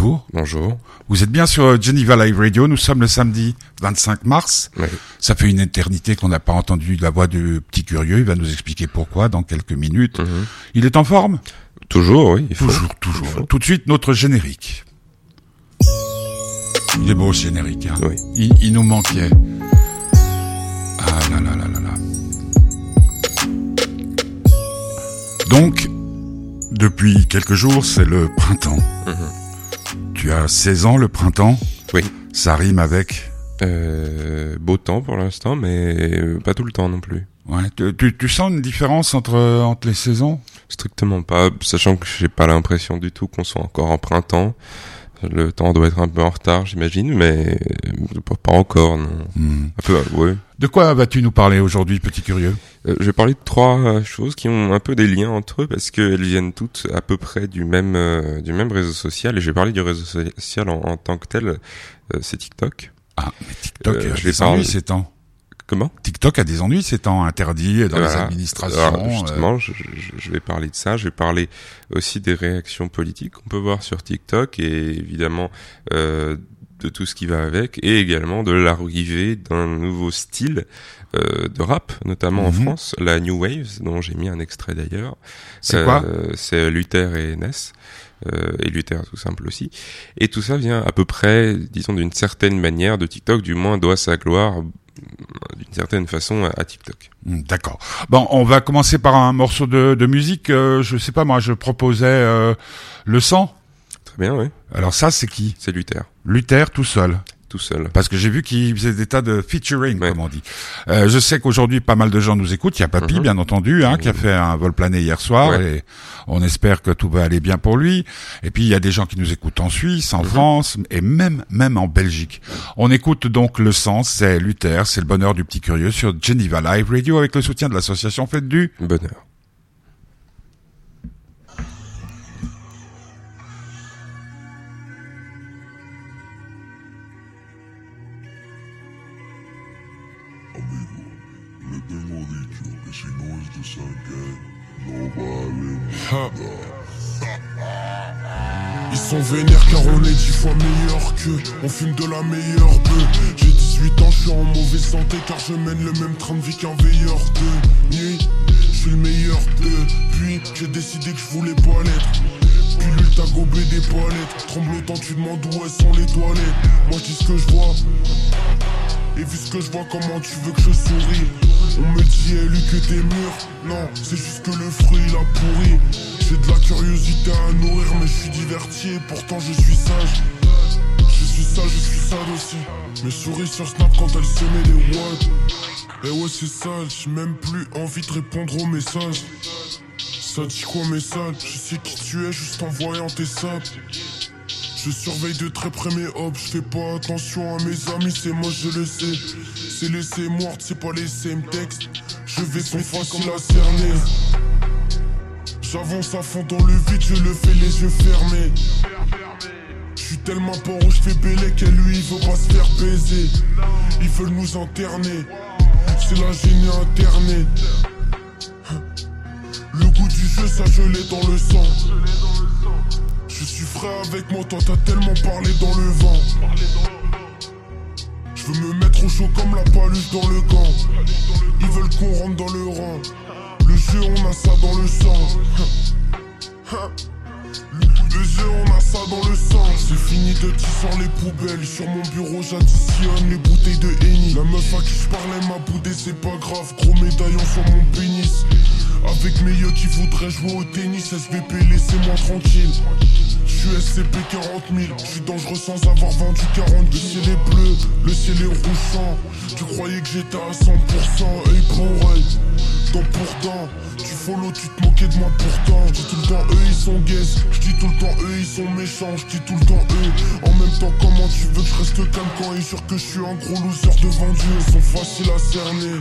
bonjour. Bonjour. Vous êtes bien sur Geneva Live Radio. Nous sommes le samedi 25 mars. Oui. Ça fait une éternité qu'on n'a pas entendu la voix du petit curieux. Il va nous expliquer pourquoi dans quelques minutes. Mhm. Il est en forme? Toujours, oui. Il faut. Toujours, toujours. Tout de suite, notre générique. Il est beau ce générique. Hein Oui. il, il nous manquait. Ah là là là là là. Donc, depuis quelques jours, c'est le printemps. Mhm. Tu as 16 ans, le printemps Oui. Ça rime avec... Euh, beau temps pour l'instant, mais pas tout le temps non plus. Ouais. Tu, tu, tu sens une différence entre, entre les saisons Strictement pas, sachant que j'ai pas l'impression du tout qu'on soit encore en printemps. Le temps doit être un peu en retard, j'imagine, mais euh, pas, encore, non. Hmm. Un peu, ouais. De quoi vas-tu nous parler aujourd'hui, petit curieux? Euh, je vais parler de trois euh, choses qui ont un peu des liens entre eux parce qu'elles viennent toutes à peu près du même euh, du même réseau social. Et je vais parler du réseau social en, en tant que tel. euh, c'est TikTok. Ah, mais TikTok je vais parler- ces temps. Comment TikTok a des ennuis ces temps, interdit dans les administrations. Alors, euh, justement, je, je- je vais parler de ça. Je vais parler aussi des réactions politiques qu'on peut voir sur TikTok et évidemment euh, de tout ce qui va avec et également de l'arrivée d'un nouveau style euh, de rap, notamment en Mhm. France, la New Wave, dont j'ai mis un extrait d'ailleurs. C'est quoi Euh, C'est Luther et Ness. Euh, et Luther tout simple aussi. Et tout ça vient à peu près, disons d'une certaine manière, de TikTok, du moins doit sa gloire euh, d'une certaine façon à- TikTok. Hmm, D'accord. Bon, on va commencer par un morceau de, de musique. euh, je sais pas, moi, je proposais euh, Le Sang. Très bien, oui. Alors ça, c'est qui? C'est Luther, Luther tout seul. Tout seul. Parce que j'ai vu qu'il faisait des tas de featuring, Ouais. comme on dit. Euh, je sais qu'aujourd'hui, pas mal de gens nous écoutent. Il y a Papy, Mhm. bien entendu, hein, qui a fait un vol plané hier soir. Ouais. Et on espère que tout va aller bien pour lui. Et puis, il y a des gens qui nous écoutent en Suisse, en Mhm. France, et même, même en Belgique. On écoute donc Le Sens, c'est Luther, c'est le bonheur du petit curieux sur Geneva Live Radio avec le soutien de l'association Fête du. Bonheur. Ils sont vénères car on est dix fois meilleur qu'eux. On fume de la meilleure bœuf. J'ai 18 ans, je suis en mauvaise santé car je mène le même train de vie qu'un veilleur de nuit. Je suis le meilleur depuis J'ai décidé que je voulais pas l'être. Pilule t'as gobé des palettes. Tremblotant tu demandes où elles sont les toilettes. Moi je dis ce que je vois et vu ce que je vois, comment tu veux que je souris On me dit, élu que t'es mûr. Non, c'est juste que le fruit il a pourri. J'ai de la curiosité à nourrir, mais je suis diverti. Et pourtant je suis sage. Je suis sage, je suis sale aussi. Mes souris sur Snap quand elles se met des watts Et ouais c'est sale, j'ai même plus envie de répondre aux messages. Ça dit quoi message Je sais qui tu es juste en voyant tes sables je surveille de très près mes hops, je fais pas attention à mes amis, c'est moi je le sais. C'est laisser morte, c'est pas laisser me texte. Je vais sont facile à cerner. J'avance à fond dans le vide, je le fais les yeux fermés. Je suis tellement pas où je fais bélé qu'elle lui il veut pas se faire baiser. Ils veulent nous interner, c'est la génie. Le goût du jeu, ça je l'ai dans le sang. Je suis frais avec moi, toi t'as tellement parlé dans le vent. Je veux me mettre au chaud comme la paluche dans le gant. Ils veulent qu'on rentre dans le rang. Le jeu, on a ça dans le sang. Le jeu, on a ça dans le sang. C'est fini de tisser les poubelles. Sur mon bureau, j'additionne les bouteilles de Henny. La meuf à qui je parlais m'a boudé, c'est pas grave. Gros médaillon sur mon pénis. Avec mes yeux qui voudraient jouer au tennis, SVP, laissez-moi tranquille. Je suis SCP 40 000, je suis dangereux sans avoir vendu 40 Le ciel est bleu, le ciel est rougeant. Tu croyais que j'étais à 100%, œil pour œil, dent pour dent. Tu follow, tu te moquais de moi pourtant. Je dis tout le temps, eux ils sont gays. Je dis tout le temps, eux ils sont méchants. Je dis tout le temps, eux. En même temps, comment tu veux que je reste calme quand ils jurent que je suis un gros loser devant Dieu Ils sont faciles à cerner.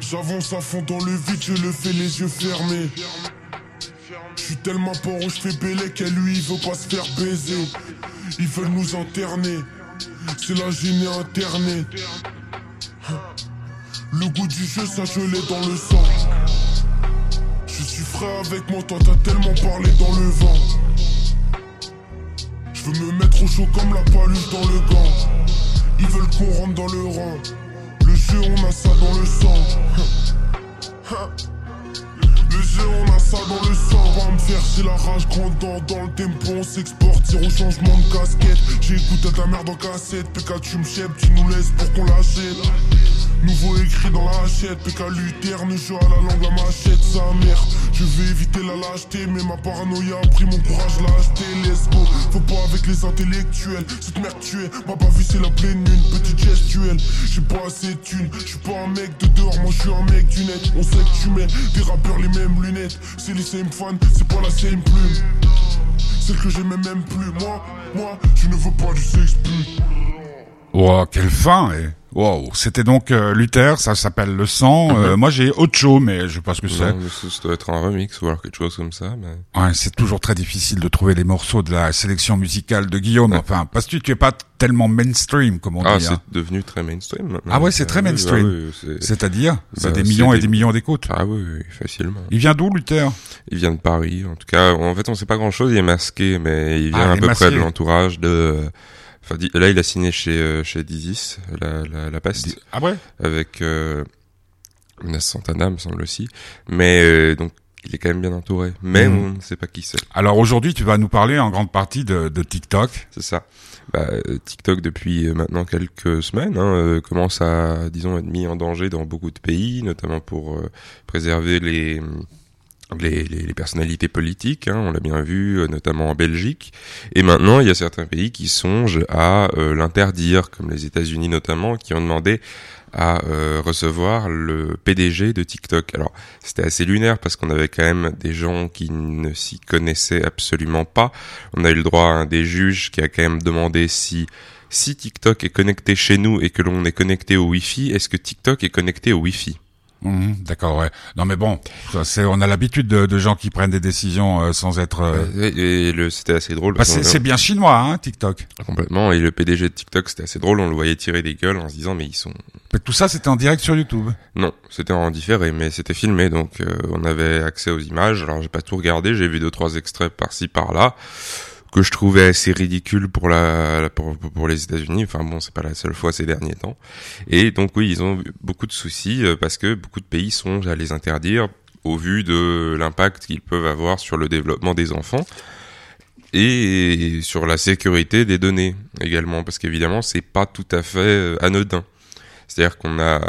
J'avance à fond dans le vide, je le fais les yeux fermés. Je suis tellement pas je fais bélé qu'elle lui il veut pas se faire baiser. Ils veulent nous interner, c'est la génie internée. Le goût du jeu, ça je l'ai dans le sang. Je suis frais avec moi, toi t'as tellement parlé dans le vent. chaud comme la paluche dans le gant. Ils veulent qu'on rentre dans le rang. Jeu, on a ça dans le sang. Jeu, on a ça dans le sang. Va me faire, c'est la rage grandant dans le tempo. On s'exporte, tire au changement de casquette. J'écoute ta merde en cassette. PK, tu me tu nous laisses pour qu'on l'achète. Nouveau écrit dans la hachette, PK Luterne, je à la langue, la machette, sa mère. Je vais éviter la lâcheté, mais ma paranoïa a pris mon courage, l'a acheté, let's go. Faut pas avec les intellectuels, cette merde tu es, ma pas vie c'est la pleine lune, petite gestuelle. J'ai pas assez de thunes, je suis pas un mec de dehors, moi je suis un mec du net. On sait que tu mets des rappeurs les mêmes lunettes, c'est les same fans, c'est pas la same plume. Celle que j'aimais même plus, moi, moi, je ne veux pas du sexe plus. Wow, quelle fin eh. Wow, c'était donc euh, Luther, ça s'appelle Le Sang. Euh, moi j'ai Ocho, mais je sais pas ce que c'est. Ça, doit être un remix ou alors quelque chose comme ça. Mais... Ouais, c'est toujours très difficile de trouver les morceaux de la sélection musicale de Guillaume. Enfin, parce que tu es pas tellement mainstream, comme on Ah, dit. c'est hein. devenu très mainstream maintenant. Ah ouais, c'est très oui, mainstream. ah oui, c'est- C'est-à-dire, c'est Bah, des c'est millions et des- millions d'écoutes. Ah oui, oui, facilement. Il vient d'où Luther? Il vient de Paris, en tout cas. En fait, on sait pas grand-chose. Il est masqué, mais il Ah, vient il à peu masqué. près de l'entourage de. Enfin, là, il a signé chez euh, chez Dizis, la la, la peste, Ah ouais? Avec euh, Menace Santana, me semble aussi. Mais euh, donc, il est quand même bien entouré. Mais Mhm. on ne sait pas qui c'est. Alors aujourd'hui, tu vas nous parler en grande partie de, de TikTok. C'est ça. Bah, euh, TikTok depuis euh, maintenant quelques semaines hein, commence à, disons, être mis en danger dans beaucoup de pays, notamment pour euh, préserver les, les, les, les personnalités politiques. Hein, on l'a bien vu, euh, notamment en Belgique. Et maintenant, il y a certains pays qui songent à euh, l'interdire, comme les États-Unis notamment, qui ont demandé à euh, recevoir le PDG de TikTok. Alors, c'était assez lunaire parce qu'on avait quand même des gens qui ne s'y connaissaient absolument pas. On a eu le droit à un des juges qui a quand même demandé si si TikTok est connecté chez nous et que l'on est connecté au Wi-Fi, est-ce que TikTok est connecté au Wi-Fi? Mhm, D'accord, ouais. Non mais bon, c'est, on a l'habitude de, de gens qui prennent des décisions euh, sans être. euh, Et, le c'était assez drôle. bah, c'est bien chinois, hein, TikTok. complètement. Et le PDG de TikTok, c'était assez drôle. On le voyait tirer des gueules en se disant mais ils sont Mais tout ça, c'était en direct sur YouTube. Non, c'était en différé, mais c'était filmé, donc euh, on avait accès aux images. Alors j'ai pas tout regardé, j'ai vu deux trois extraits par-ci par-là que je trouvais assez ridicules pour la, pour, les États-Unis. Enfin bon, c'est pas la seule fois ces derniers temps. Et donc oui, ils ont beaucoup de soucis euh, parce que beaucoup de pays songent à les interdire au vu de l'impact qu'ils peuvent avoir sur le développement des enfants et sur la sécurité des données également, parce qu'évidemment c'est pas tout à fait euh, anodin. C'est-à-dire qu'on a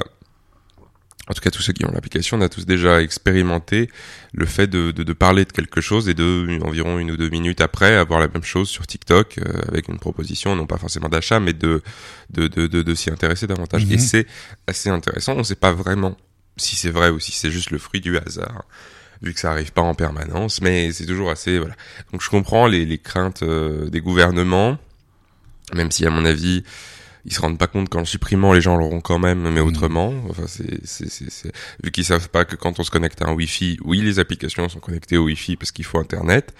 en tout cas, tous ceux qui ont l'application, on a tous déjà expérimenté le fait de, de, de parler de quelque chose et de environ une ou deux minutes après avoir la même chose sur TikTok euh, avec une proposition, non pas forcément d'achat, mais de de, de, de, s'y intéresser davantage. Mhm. Et c'est assez intéressant. On ne sait pas vraiment si c'est vrai ou si c'est juste le fruit du hasard, vu que ça arrive pas en permanence, mais c'est toujours assez voilà. Donc je comprends les, les craintes euh, des gouvernements, même si à mon avis ils se rendent pas compte qu'en le supprimant, les gens l'auront quand même, mais Mhm. autrement. Enfin, c'est, c'est, c'est, c'est- vu qu'ils savent pas que quand on se connecte à un Wi-Fi, oui, les applications sont connectées au Wi-Fi parce qu'il faut Internet.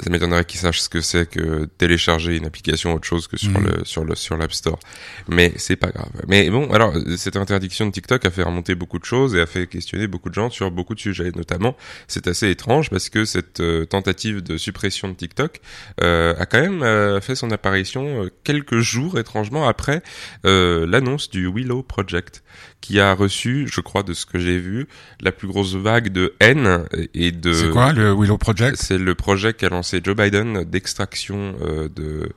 Ça m'étonnerait qu'ils sachent ce que c'est que télécharger une application autre chose que sur Mhm. le, sur le, sur l'App Store. Mais c'est pas grave. Mais bon, alors, cette interdiction de TikTok a fait remonter beaucoup de choses et a fait questionner beaucoup de gens sur beaucoup de sujets. Notamment, c'est assez étrange parce que cette euh, tentative de suppression de TikTok euh, a quand même euh, fait son apparition euh, quelques jours étrangement après euh, l'annonce du Willow Project, qui a reçu, je crois, de ce que j'ai vu, la plus grosse vague de haine et de. C'est quoi le Willow Project? C'est le projet qu'a lancé Joe Biden d'extraction euh, de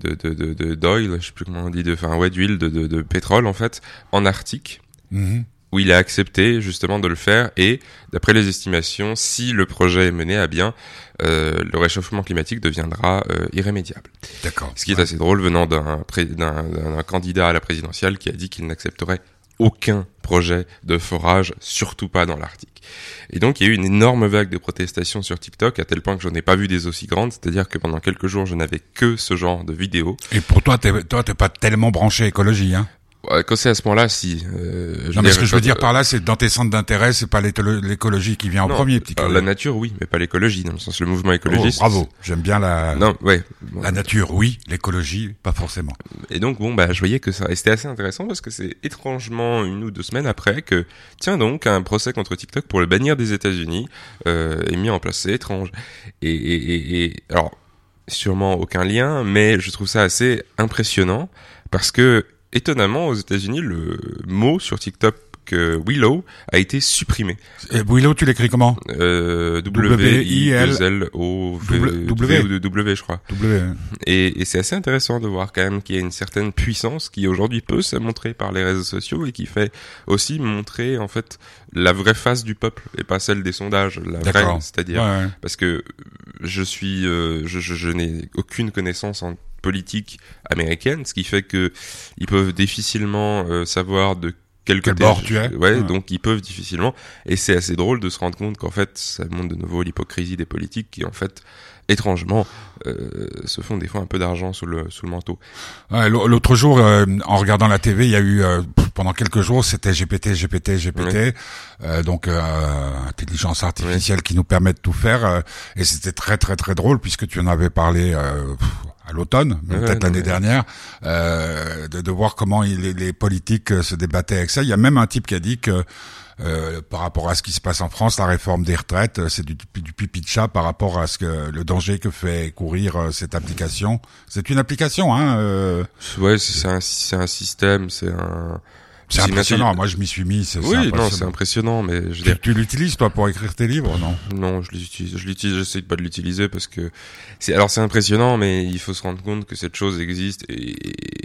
de de de d'oil, je sais plus comment on dit, de enfin ouais d'huile de, de de pétrole en fait en Arctique Mhm. où il a accepté justement de le faire et d'après les estimations, si le projet est mené à bien, euh, le réchauffement climatique deviendra euh, irrémédiable. D'accord. Ce qui est assez drôle venant d'un pré- d'un d'un candidat à la présidentielle qui a dit qu'il n'accepterait aucun projet de forage, surtout pas dans l'Arctique. Et donc il y a eu une énorme vague de protestations sur TikTok, à tel point que je n'ai pas vu des aussi grandes, c'est-à-dire que pendant quelques jours je n'avais que ce genre de vidéos. Et pour toi, toi, t'es pas tellement branché écologie, hein? Ouais, Quand c'est à ce moment-là, si. euh, Non, mais ce que je veux dire par là, c'est dans tes centres d'intérêt, c'est pas l'écologie qui vient en Non, premier, petit la nature, oui, mais pas l'écologie, dans le sens le mouvement Oh, écologiste. bravo. J'aime bien la, Non, ouais. la nature, oui. L'écologie, pas forcément. Et donc bon bah je voyais que ça et c'était assez intéressant parce que c'est étrangement une ou deux semaines après que tiens donc un procès contre TikTok pour le bannir des États-Unis euh, est mis en place c'est étrange et, et, et, et- alors sûrement aucun lien, mais je trouve ça assez impressionnant parce que étonnamment aux États-Unis le mot sur TikTok que Willow a été supprimé. Et Willow, tu l'écris comment euh, W I L O W W je crois. W. Et, et c'est assez intéressant de voir quand même qu'il y a une certaine puissance qui aujourd'hui peut se montrer par les réseaux sociaux et qui fait aussi montrer en fait la vraie face du peuple et pas celle des sondages, la vraie, c'est-à-dire parce que je suis, euh, je, je, je n'ai aucune connaissance en politique américaine, ce qui fait que ils peuvent difficilement euh, savoir de quel côté bord tu es. Ouais, donc ils peuvent difficilement. Et c'est assez drôle de se rendre compte qu'en fait, ça montre de nouveau l'hypocrisie des politiques qui en fait étrangement euh, se font des fois un peu d'argent sous le sous le manteau. Ouais, L'autre jour, euh, en regardant la TV, il y a eu euh, pendant quelques jours, c'était GPT, GPT, GPT, euh, donc intelligence artificielle qui nous permet de tout faire, et c'était très très très drôle puisque tu en avais parlé à l'automne, peut-être l'année dernière, euh, de, de, voir comment il, les, politiques euh, se débattaient avec ça. Il y a même un type qui a dit que euh, par rapport à ce qui se passe en France, la réforme des retraites, euh, c'est du, du pipi de chat par rapport à ce que le danger que fait courir euh, cette application. C'est une application, hein euh... Ouais, c'est un, c'est un système, c'est un c'est impressionnant. Moi, je m'y suis mis. Oui, non, c'est impressionnant, mais je tu, tu l'utilises toi pour écrire tes livres, non? Non, je l'utilise. Je l'utilise. J'essaie pas de l'utiliser parce que c'est. Alors, c'est impressionnant, mais il faut se rendre compte que cette chose existe et,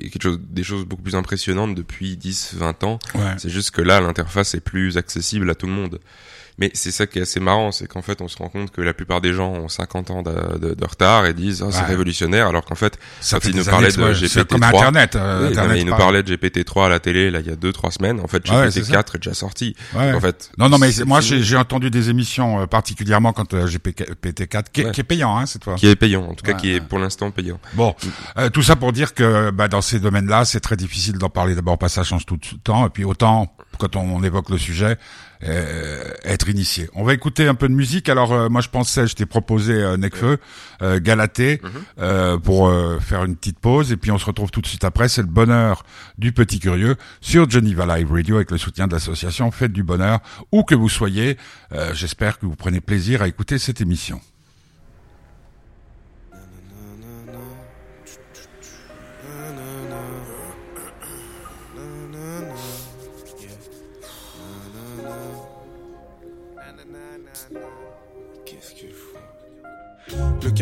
quelque chose, des choses beaucoup plus impressionnantes depuis 10, 20 ans. Ouais. C'est juste que là, l'interface est plus accessible à tout le monde. Mais c'est ça qui est assez marrant, c'est qu'en fait, on se rend compte que la plupart des gens ont 50 ans de, de, de retard et disent oh, c'est révolutionnaire, alors qu'en fait, ça quand ils nous parlaient de GPT-3, comme Internet, euh, oui, Internet ils nous parlaient de GPT-3 à la télé là il y a deux trois semaines. En fait, GPT-4 est, est, déjà sorti. Ouais. En fait, non non mais moi j'ai entendu des émissions euh, particulièrement quand euh, GPT-4 qui, qui, est payant hein cette fois. Qui est payant, en tout cas qui est pour l'instant payant. Bon, euh, tout ça pour dire que bah, dans ces domaines-là, c'est très difficile d'en parler. D'abord parce que ça change tout le temps et puis autant quand on évoque le sujet, euh, être initié. On va écouter un peu de musique. Alors euh, moi je pensais, je t'ai proposé euh, Necfeu, euh, Galaté, Mhm. euh, pour euh, faire une petite pause et puis on se retrouve tout de suite après. C'est le bonheur du petit curieux sur Geneva Live Radio avec le soutien de l'association Fête du Bonheur. Où que vous soyez, euh, j'espère que vous prenez plaisir à écouter cette émission.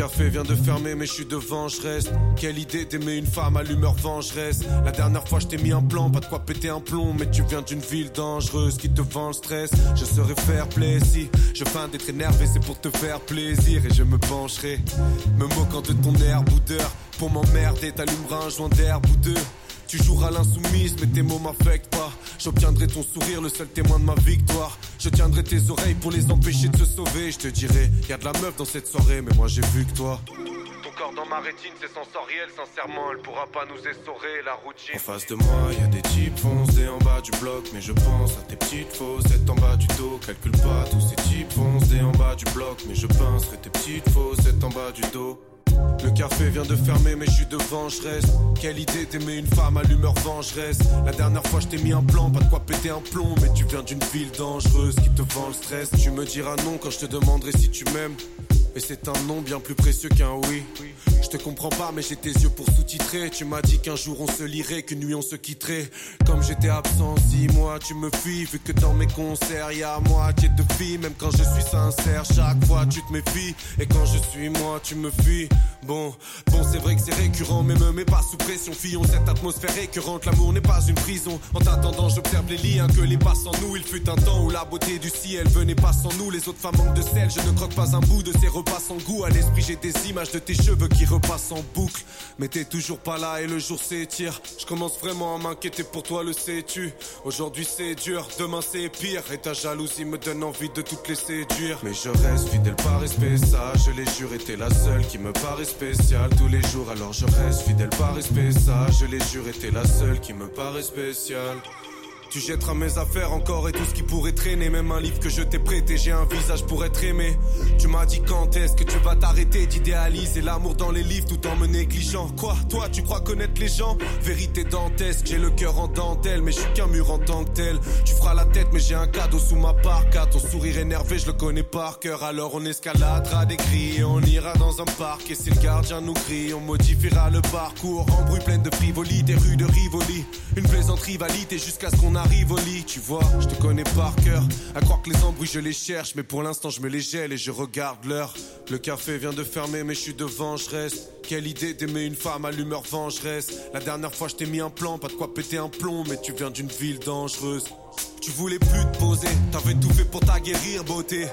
Café vient de fermer, mais je suis devant, je reste. Quelle idée d'aimer une femme à l'humeur vengeresse. La dernière fois, je t'ai mis un plan, pas de quoi péter un plomb. Mais tu viens d'une ville dangereuse qui te vend le stress. Je saurais faire plaisir. Si je feins d'être énervé, c'est pour te faire plaisir. Et je me pencherai, me moquant de ton air boudeur. Pour m'emmerder, t'allumeras un joint d'herbe ou. Tu joueras l'insoumise, mais tes mots m'affectent. J'obtiendrai ton sourire, le seul témoin de ma victoire. Je tiendrai tes oreilles pour les empêcher de se sauver. Je te dirai, y a de la meuf dans cette soirée, mais moi j'ai vu que toi. Ton corps dans ma rétine, c'est sensoriel, sincèrement, elle pourra pas nous essorer la routine. En face de moi, y a des types foncés en bas du bloc, mais je pense à tes petites faussettes en bas du dos. Calcule pas tous ces types foncés en bas du bloc, mais je penserai tes petites faussettes en bas du dos. Le café vient de fermer, mais je suis devant, je. Quelle idée d'aimer une femme à l'humeur vengeresse. La dernière fois, je t'ai mis un plan, pas de quoi péter un plomb. Mais tu viens d'une ville dangereuse qui te vend le stress. Tu me diras non quand je te demanderai si tu m'aimes. Et c'est un nom bien plus précieux qu'un oui. Je te comprends pas, mais j'ai tes yeux pour sous-titrer. Tu m'as dit qu'un jour on se lirait, qu'une nuit on se quitterait. Comme j'étais absent six mois, tu me fuis. Vu que dans mes concerts, y a moitié de filles. Même quand je suis sincère, chaque fois tu te méfies. Et quand je suis moi, tu me fuis. Bon, bon, c'est vrai que c'est récurrent, mais me mets pas sous pression. Fillons cette atmosphère récurrente. L'amour n'est pas une prison. En t'attendant, j'observe les liens que les pas sans nous. Il fut un temps où la beauté du ciel venait pas sans nous. Les autres femmes manquent de sel. Je ne croque pas un bout de ces repas sans goût. À l'esprit, j'ai des images de tes cheveux qui repassent en boucle. Mais t'es toujours pas là et le jour s'étire. Je commence vraiment à m'inquiéter pour toi, le sais-tu? Aujourd'hui c'est dur, demain c'est pire. Et ta jalousie me donne envie de toutes les séduire. Mais je reste fidèle par respect, ça, je les jure, la seule qui me paraît spéciale tous les jours. Alors je reste fidèle par respect, ça, je les jure, t'es la seule qui me paraît spéciale. Tu jetteras mes affaires encore et tout ce qui pourrait traîner. Même un livre que je t'ai prêté, j'ai un visage pour être aimé. Tu m'as dit quand est-ce que tu vas t'arrêter d'idéaliser l'amour dans les livres tout en me négligeant. Quoi, toi, tu crois connaître les gens? Vérité dantesque, j'ai le cœur en dentelle, mais je suis qu'un mur en tant que tel. Tu feras la tête, mais j'ai un cadeau sous ma parka. Ton sourire énervé, je le connais par cœur. Alors on escaladera des cris et on ira dans un parc. Et si le gardien nous crie, on modifiera le parcours. En bruit plein de frivolité, rue de Rivoli. Une plaisante rivalité jusqu'à ce qu'on arrive au lit, tu vois, je te connais par cœur. À croire que les embrouilles je les cherche, mais pour l'instant je me les gèle et je regarde l'heure. Le café vient de fermer, mais je suis devant, je. Quelle idée d'aimer une femme à l'humeur vengeresse. La dernière fois je t'ai mis un plan, pas de quoi péter un plomb, mais tu viens d'une ville dangereuse. Tu voulais plus te poser, t'avais tout fait pour t'aguerrir, beauté.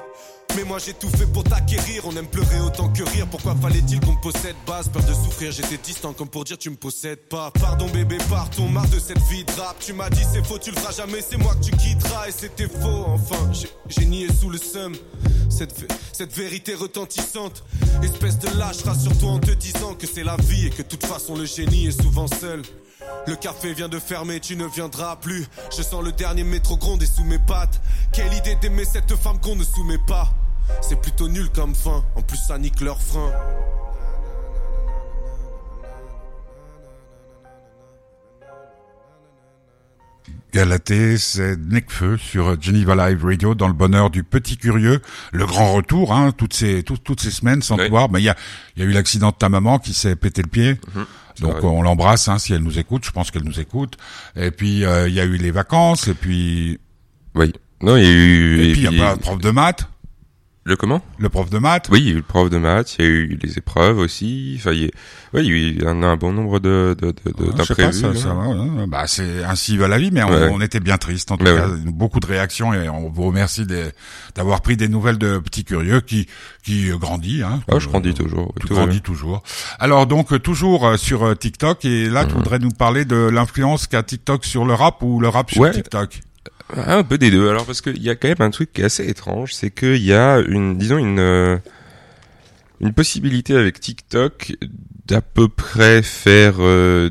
Mais moi j'ai tout fait pour t'acquérir, on aime pleurer autant que rire. Pourquoi fallait-il qu'on possède? Base Peur de souffrir, j'étais distant comme pour dire tu me possèdes pas. Pardon bébé, partons, marre de cette vie de rap. Tu m'as dit c'est faux, tu le feras jamais, c'est moi que tu quitteras. Et c'était faux, enfin, j'ai nié sous le seum. Cette, cette vérité retentissante, espèce de lâche, rassure-toi en te disant que c'est la vie et que de toute façon le génie est souvent seul. Le café vient de fermer, tu ne viendras plus. Je sens le dernier métro gronder sous mes pattes. Quelle idée d'aimer cette femme qu'on ne soumet pas. C'est plutôt nul comme fin, en plus ça nique leur frein. Galaté, c'est Necfeu sur Geneva Live Radio dans le bonheur du petit curieux. Le grand retour, hein, toutes ces toutes ces semaines sans te voir. Mais il y a il y a eu l'accident de ta maman qui s'est pété le pied. Mhm. Donc on l'embrasse hein, si elle nous écoute. Je pense qu'elle nous écoute. Et puis euh, il y a eu les vacances et puis. Oui. Non, il y a eu. Et, puis il y a pas prof de maths. Le comment? Le prof de maths Oui, il y a eu le prof de maths, il y a eu les épreuves aussi. Enfin, il y a, oui, il y a un, bon nombre de, de, de, d'imprévus. Ça, ça, bah, c'est ainsi va la vie, mais on, était bien triste en tout cas. Beaucoup de réactions et on vous remercie d'avoir pris des nouvelles de petits curieux qui qui grandit. Hein, ah, je grandis toujours. Tu grandis toujours. Alors donc toujours euh, sur euh, TikTok et là, tu mmh. voudrais nous parler de l'influence qu'a TikTok sur le rap ou le rap sur TikTok? Un peu des deux. Alors parce qu'il y a quand même un truc qui est assez étrange, c'est qu'il y a une, disons une, euh, une possibilité avec TikTok d'à peu près faire euh,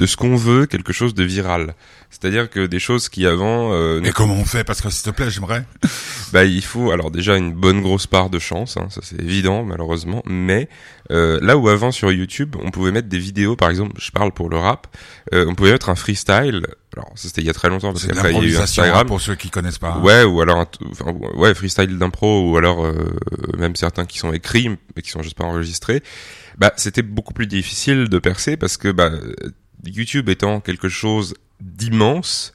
de ce qu'on veut quelque chose de viral. C'est-à-dire que des choses qui avant. Euh, Mais comment on fait Parce que s'il te plaît, j'aimerais. bah, il faut alors déjà une bonne grosse part de chance, hein, ça c'est évident malheureusement. Mais euh, là où avant sur YouTube, on pouvait mettre des vidéos, par exemple, je parle pour le rap, euh, on pouvait mettre un freestyle. Alors ça c'était il y a très longtemps parce qu'après il y a eu Instagram. Pour ceux qui connaissent pas. Ouais, ou alors enfin, ouais freestyle d'impro ou alors euh, même certains qui sont écrits mais qui sont juste pas enregistrés. Bah c'était beaucoup plus difficile de percer parce que bah YouTube étant quelque chose d'immense,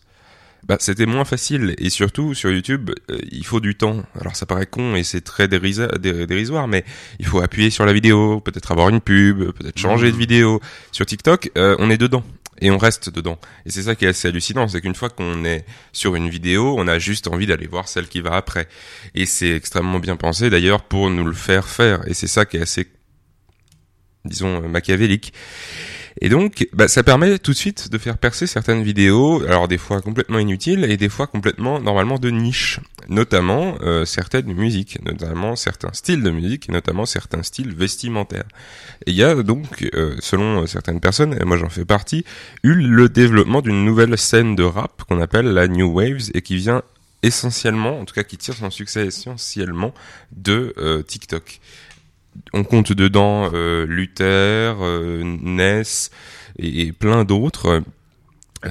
bah, c'était moins facile. Et surtout, sur YouTube, euh, il faut du temps. Alors ça paraît con et c'est très dérisoire, mais il faut appuyer sur la vidéo, peut-être avoir une pub, peut-être changer de mmh. vidéo. Sur TikTok, euh, on est dedans. Et on reste dedans. Et c'est ça qui est assez hallucinant, c'est qu'une fois qu'on est sur une vidéo, on a juste envie d'aller voir celle qui va après. Et c'est extrêmement bien pensé d'ailleurs pour nous le faire faire. Et c'est ça qui est assez, disons, machiavélique. Et donc, bah, ça permet tout de suite de faire percer certaines vidéos, alors des fois complètement inutiles et des fois complètement normalement de niche, notamment euh, certaines musiques, notamment certains styles de musique, notamment certains styles vestimentaires. Et il y a donc, euh, selon certaines personnes, et moi j'en fais partie, eu le développement d'une nouvelle scène de rap qu'on appelle la New Waves et qui vient essentiellement, en tout cas qui tire son succès essentiellement de euh, TikTok on compte dedans euh, Luther, euh, Ness et, plein d'autres,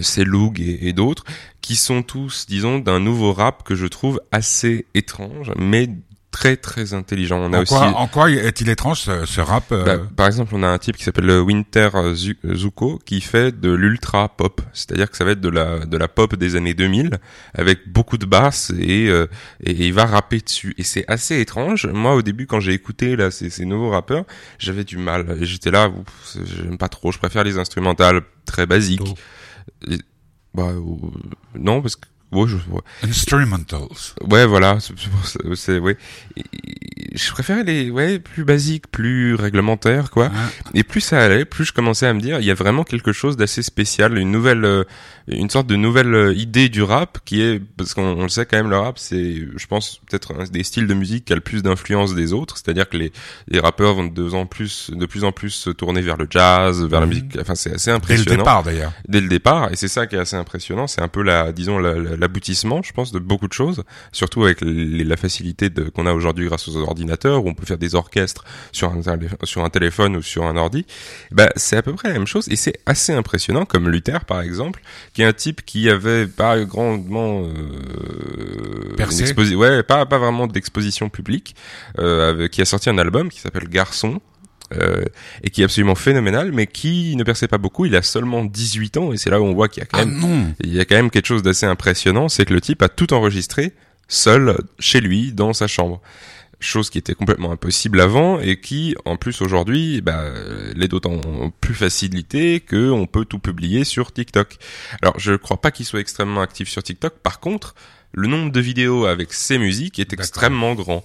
Selug et, et d'autres, qui sont tous, disons, d'un nouveau rap que je trouve assez étrange, mais très très intelligent. On a en, aussi... quoi, en quoi est-il étrange ce, rap euh bah, Par exemple, on a un type qui s'appelle Winter Zuko qui fait de l'ultra pop, c'est-à-dire que ça va être de la de la pop des années 2000 avec beaucoup de basses et euh, et, il va rapper dessus. Et c'est assez étrange. Moi, au début, quand j'ai écouté là ces, ces nouveaux rappeurs, j'avais du mal. J'étais là, j'aime pas trop. Je préfère les instrumentales très basiques. bah, non, parce que Ouais, je, ouais. Instrumentals. Ouais, voilà, c'est- ouais. Je préférais les, ouais, plus basiques, plus réglementaires, quoi. Et plus ça allait, plus je commençais à me dire, il y a vraiment quelque chose d'assez spécial, une nouvelle, euh, une sorte de nouvelle euh, idée du rap qui est, parce qu'on on le sait quand même, le rap, c'est, je pense, peut-être un des styles de musique qui a le plus d'influence des autres. C'est-à-dire que les, les rappeurs vont de plus en plus, de plus en plus se tourner vers le jazz, vers la Mhm. musique. Enfin, c'est assez Dès le impressionnant départ d'ailleurs. dès le départ et c'est ça qui est assez impressionnant c'est un peu la disons la- la- l'aboutissement je pense de beaucoup de choses surtout avec les- la facilité qu'on a aujourd'hui grâce aux ordinateurs où on peut faire des orchestres sur un, télé- sur un téléphone ou sur un ordi bah c'est à peu près la même chose et c'est assez impressionnant comme Luther par exemple qui est un type qui avait pas grandement euh, Percé. ouais pas pas vraiment d'exposition publique euh, avec- qui a sorti un album qui s'appelle Garçon euh, et qui est absolument phénoménal, mais qui ne perçait pas beaucoup. Il a seulement 18 ans, et c'est là où on voit qu'il y a quand Ah même, non. il y a quand même quelque chose d'assez impressionnant, c'est que le type a tout enregistré seul chez lui dans sa chambre. Chose qui était complètement impossible avant et qui, en plus aujourd'hui, bah, l'est d'autant plus facilité que on peut tout publier sur TikTok. Alors, je crois pas qu'il soit extrêmement actif sur TikTok. Par contre, le nombre de vidéos avec ses musiques est extrêmement grand.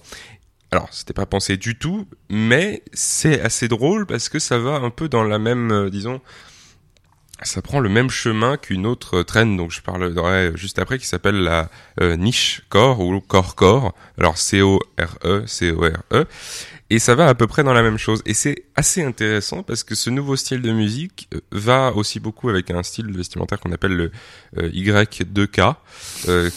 Alors, c'était pas pensé du tout, mais c'est assez drôle parce que ça va un peu dans la même, euh, disons, ça prend le même chemin qu'une autre trend dont je parlerai juste après qui s'appelle la euh, niche core ou core core. Alors C-O-R-E, C-O-R-E. Et ça va à peu près dans la même chose. Et c'est assez intéressant parce que ce nouveau style de musique euh, va aussi beaucoup avec un style vestimentaire qu'on appelle le euh, Y2K. Euh,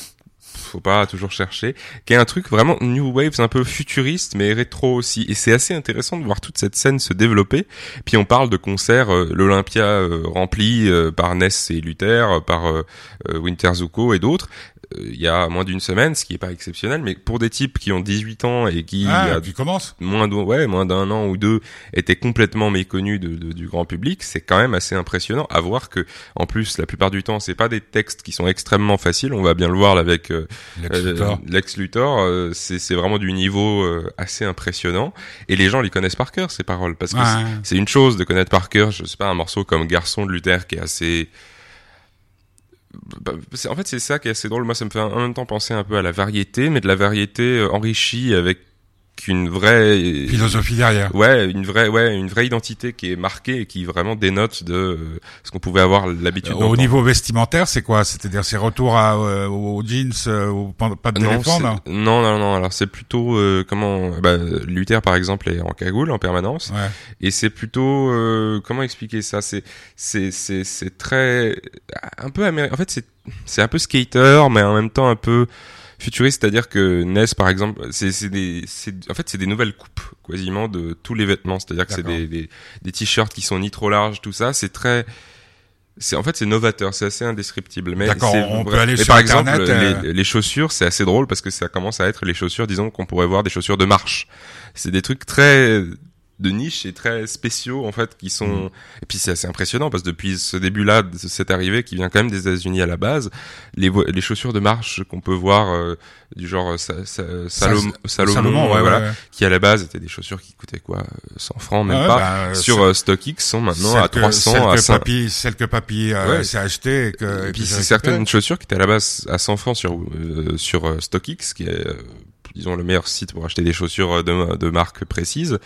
faut pas toujours chercher, qui est un truc vraiment new waves un peu futuriste mais rétro aussi. Et c'est assez intéressant de voir toute cette scène se développer. Puis on parle de concerts, euh, l'Olympia euh, rempli euh, par Ness et Luther, par Winter Zuko et d'autres. Euh, Il y a moins d'une semaine, ce qui est pas exceptionnel, mais pour des types qui ont 18 ans et qui Ah, tu commences. moins d'un ouais, moins d'un an ou deux étaient complètement méconnus de, de- du grand public, c'est quand même assez impressionnant à voir que en plus la plupart du temps c'est pas des textes qui sont extrêmement faciles, on va bien le voir avec euh, Lex euh, Luthor. Euh, c'est vraiment du niveau euh, assez impressionnant et les gens les connaissent par cœur ces paroles parce que Ouais. c'est- une chose de connaître par cœur, je sais pas un morceau comme Garçon de Luther qui est assez en fait, c'est ça qui est assez drôle. Moi, ça me fait en même temps penser un peu à la variété, mais de la variété euh, enrichie avec une vraie Philosophie derrière. Ouais, une vraie, ouais, une vraie identité qui est marquée et qui vraiment dénote de euh, ce qu'on pouvait avoir l'habitude. Euh, Au niveau vestimentaire, c'est quoi? C'est-à-dire c'est retour à, euh, aux jeans, euh, aux pattes non, d'éléphant, non non, non, non. Alors c'est plutôt euh, comment bah, Luther par exemple est en cagoule en permanence Ouais. et c'est plutôt euh, comment expliquer ça? C'est c'est c'est c'est très un peu américain. En fait, c'est c'est un peu skater, mais en même temps un peu futuriste, c'est-à-dire que Ness par exemple, c'est des en fait c'est des nouvelles coupes quasiment de tous les vêtements, c'est-à-dire que c'est des des des t-shirts qui sont ni trop larges, tout ça, c'est très c'est en fait c'est novateur, c'est assez indescriptible. Mais D'accord, on vrai- peut aller mais sur par exemple euh, les, les chaussures, c'est assez drôle parce que ça commence à être les chaussures, disons qu'on pourrait voir des chaussures de marche. C'est des trucs très de niche et très spéciaux en fait qui sont Mm. et puis c'est assez impressionnant parce que depuis ce début là cette arrivée qui vient quand même des États-Unis à la base les les chaussures de marche qu'on peut voir euh, du genre euh, sa, sa- Salom- Salomon, Salomon, ouais, voilà ouais, ouais. qui à la base étaient des chaussures qui coûtaient quoi euh, 100 francs même Ouais, pas bah, euh, sur euh, StockX sont maintenant à que- 300 celle à que 5 papy, celle que papy euh, Ouais. s'est acheté et que et que puis c'est certaines chaussures qui étaient à la base à 100 francs sur euh, sur euh, StockX, qui est euh, disons le meilleur site pour acheter des chaussures de, de marque précise, euh,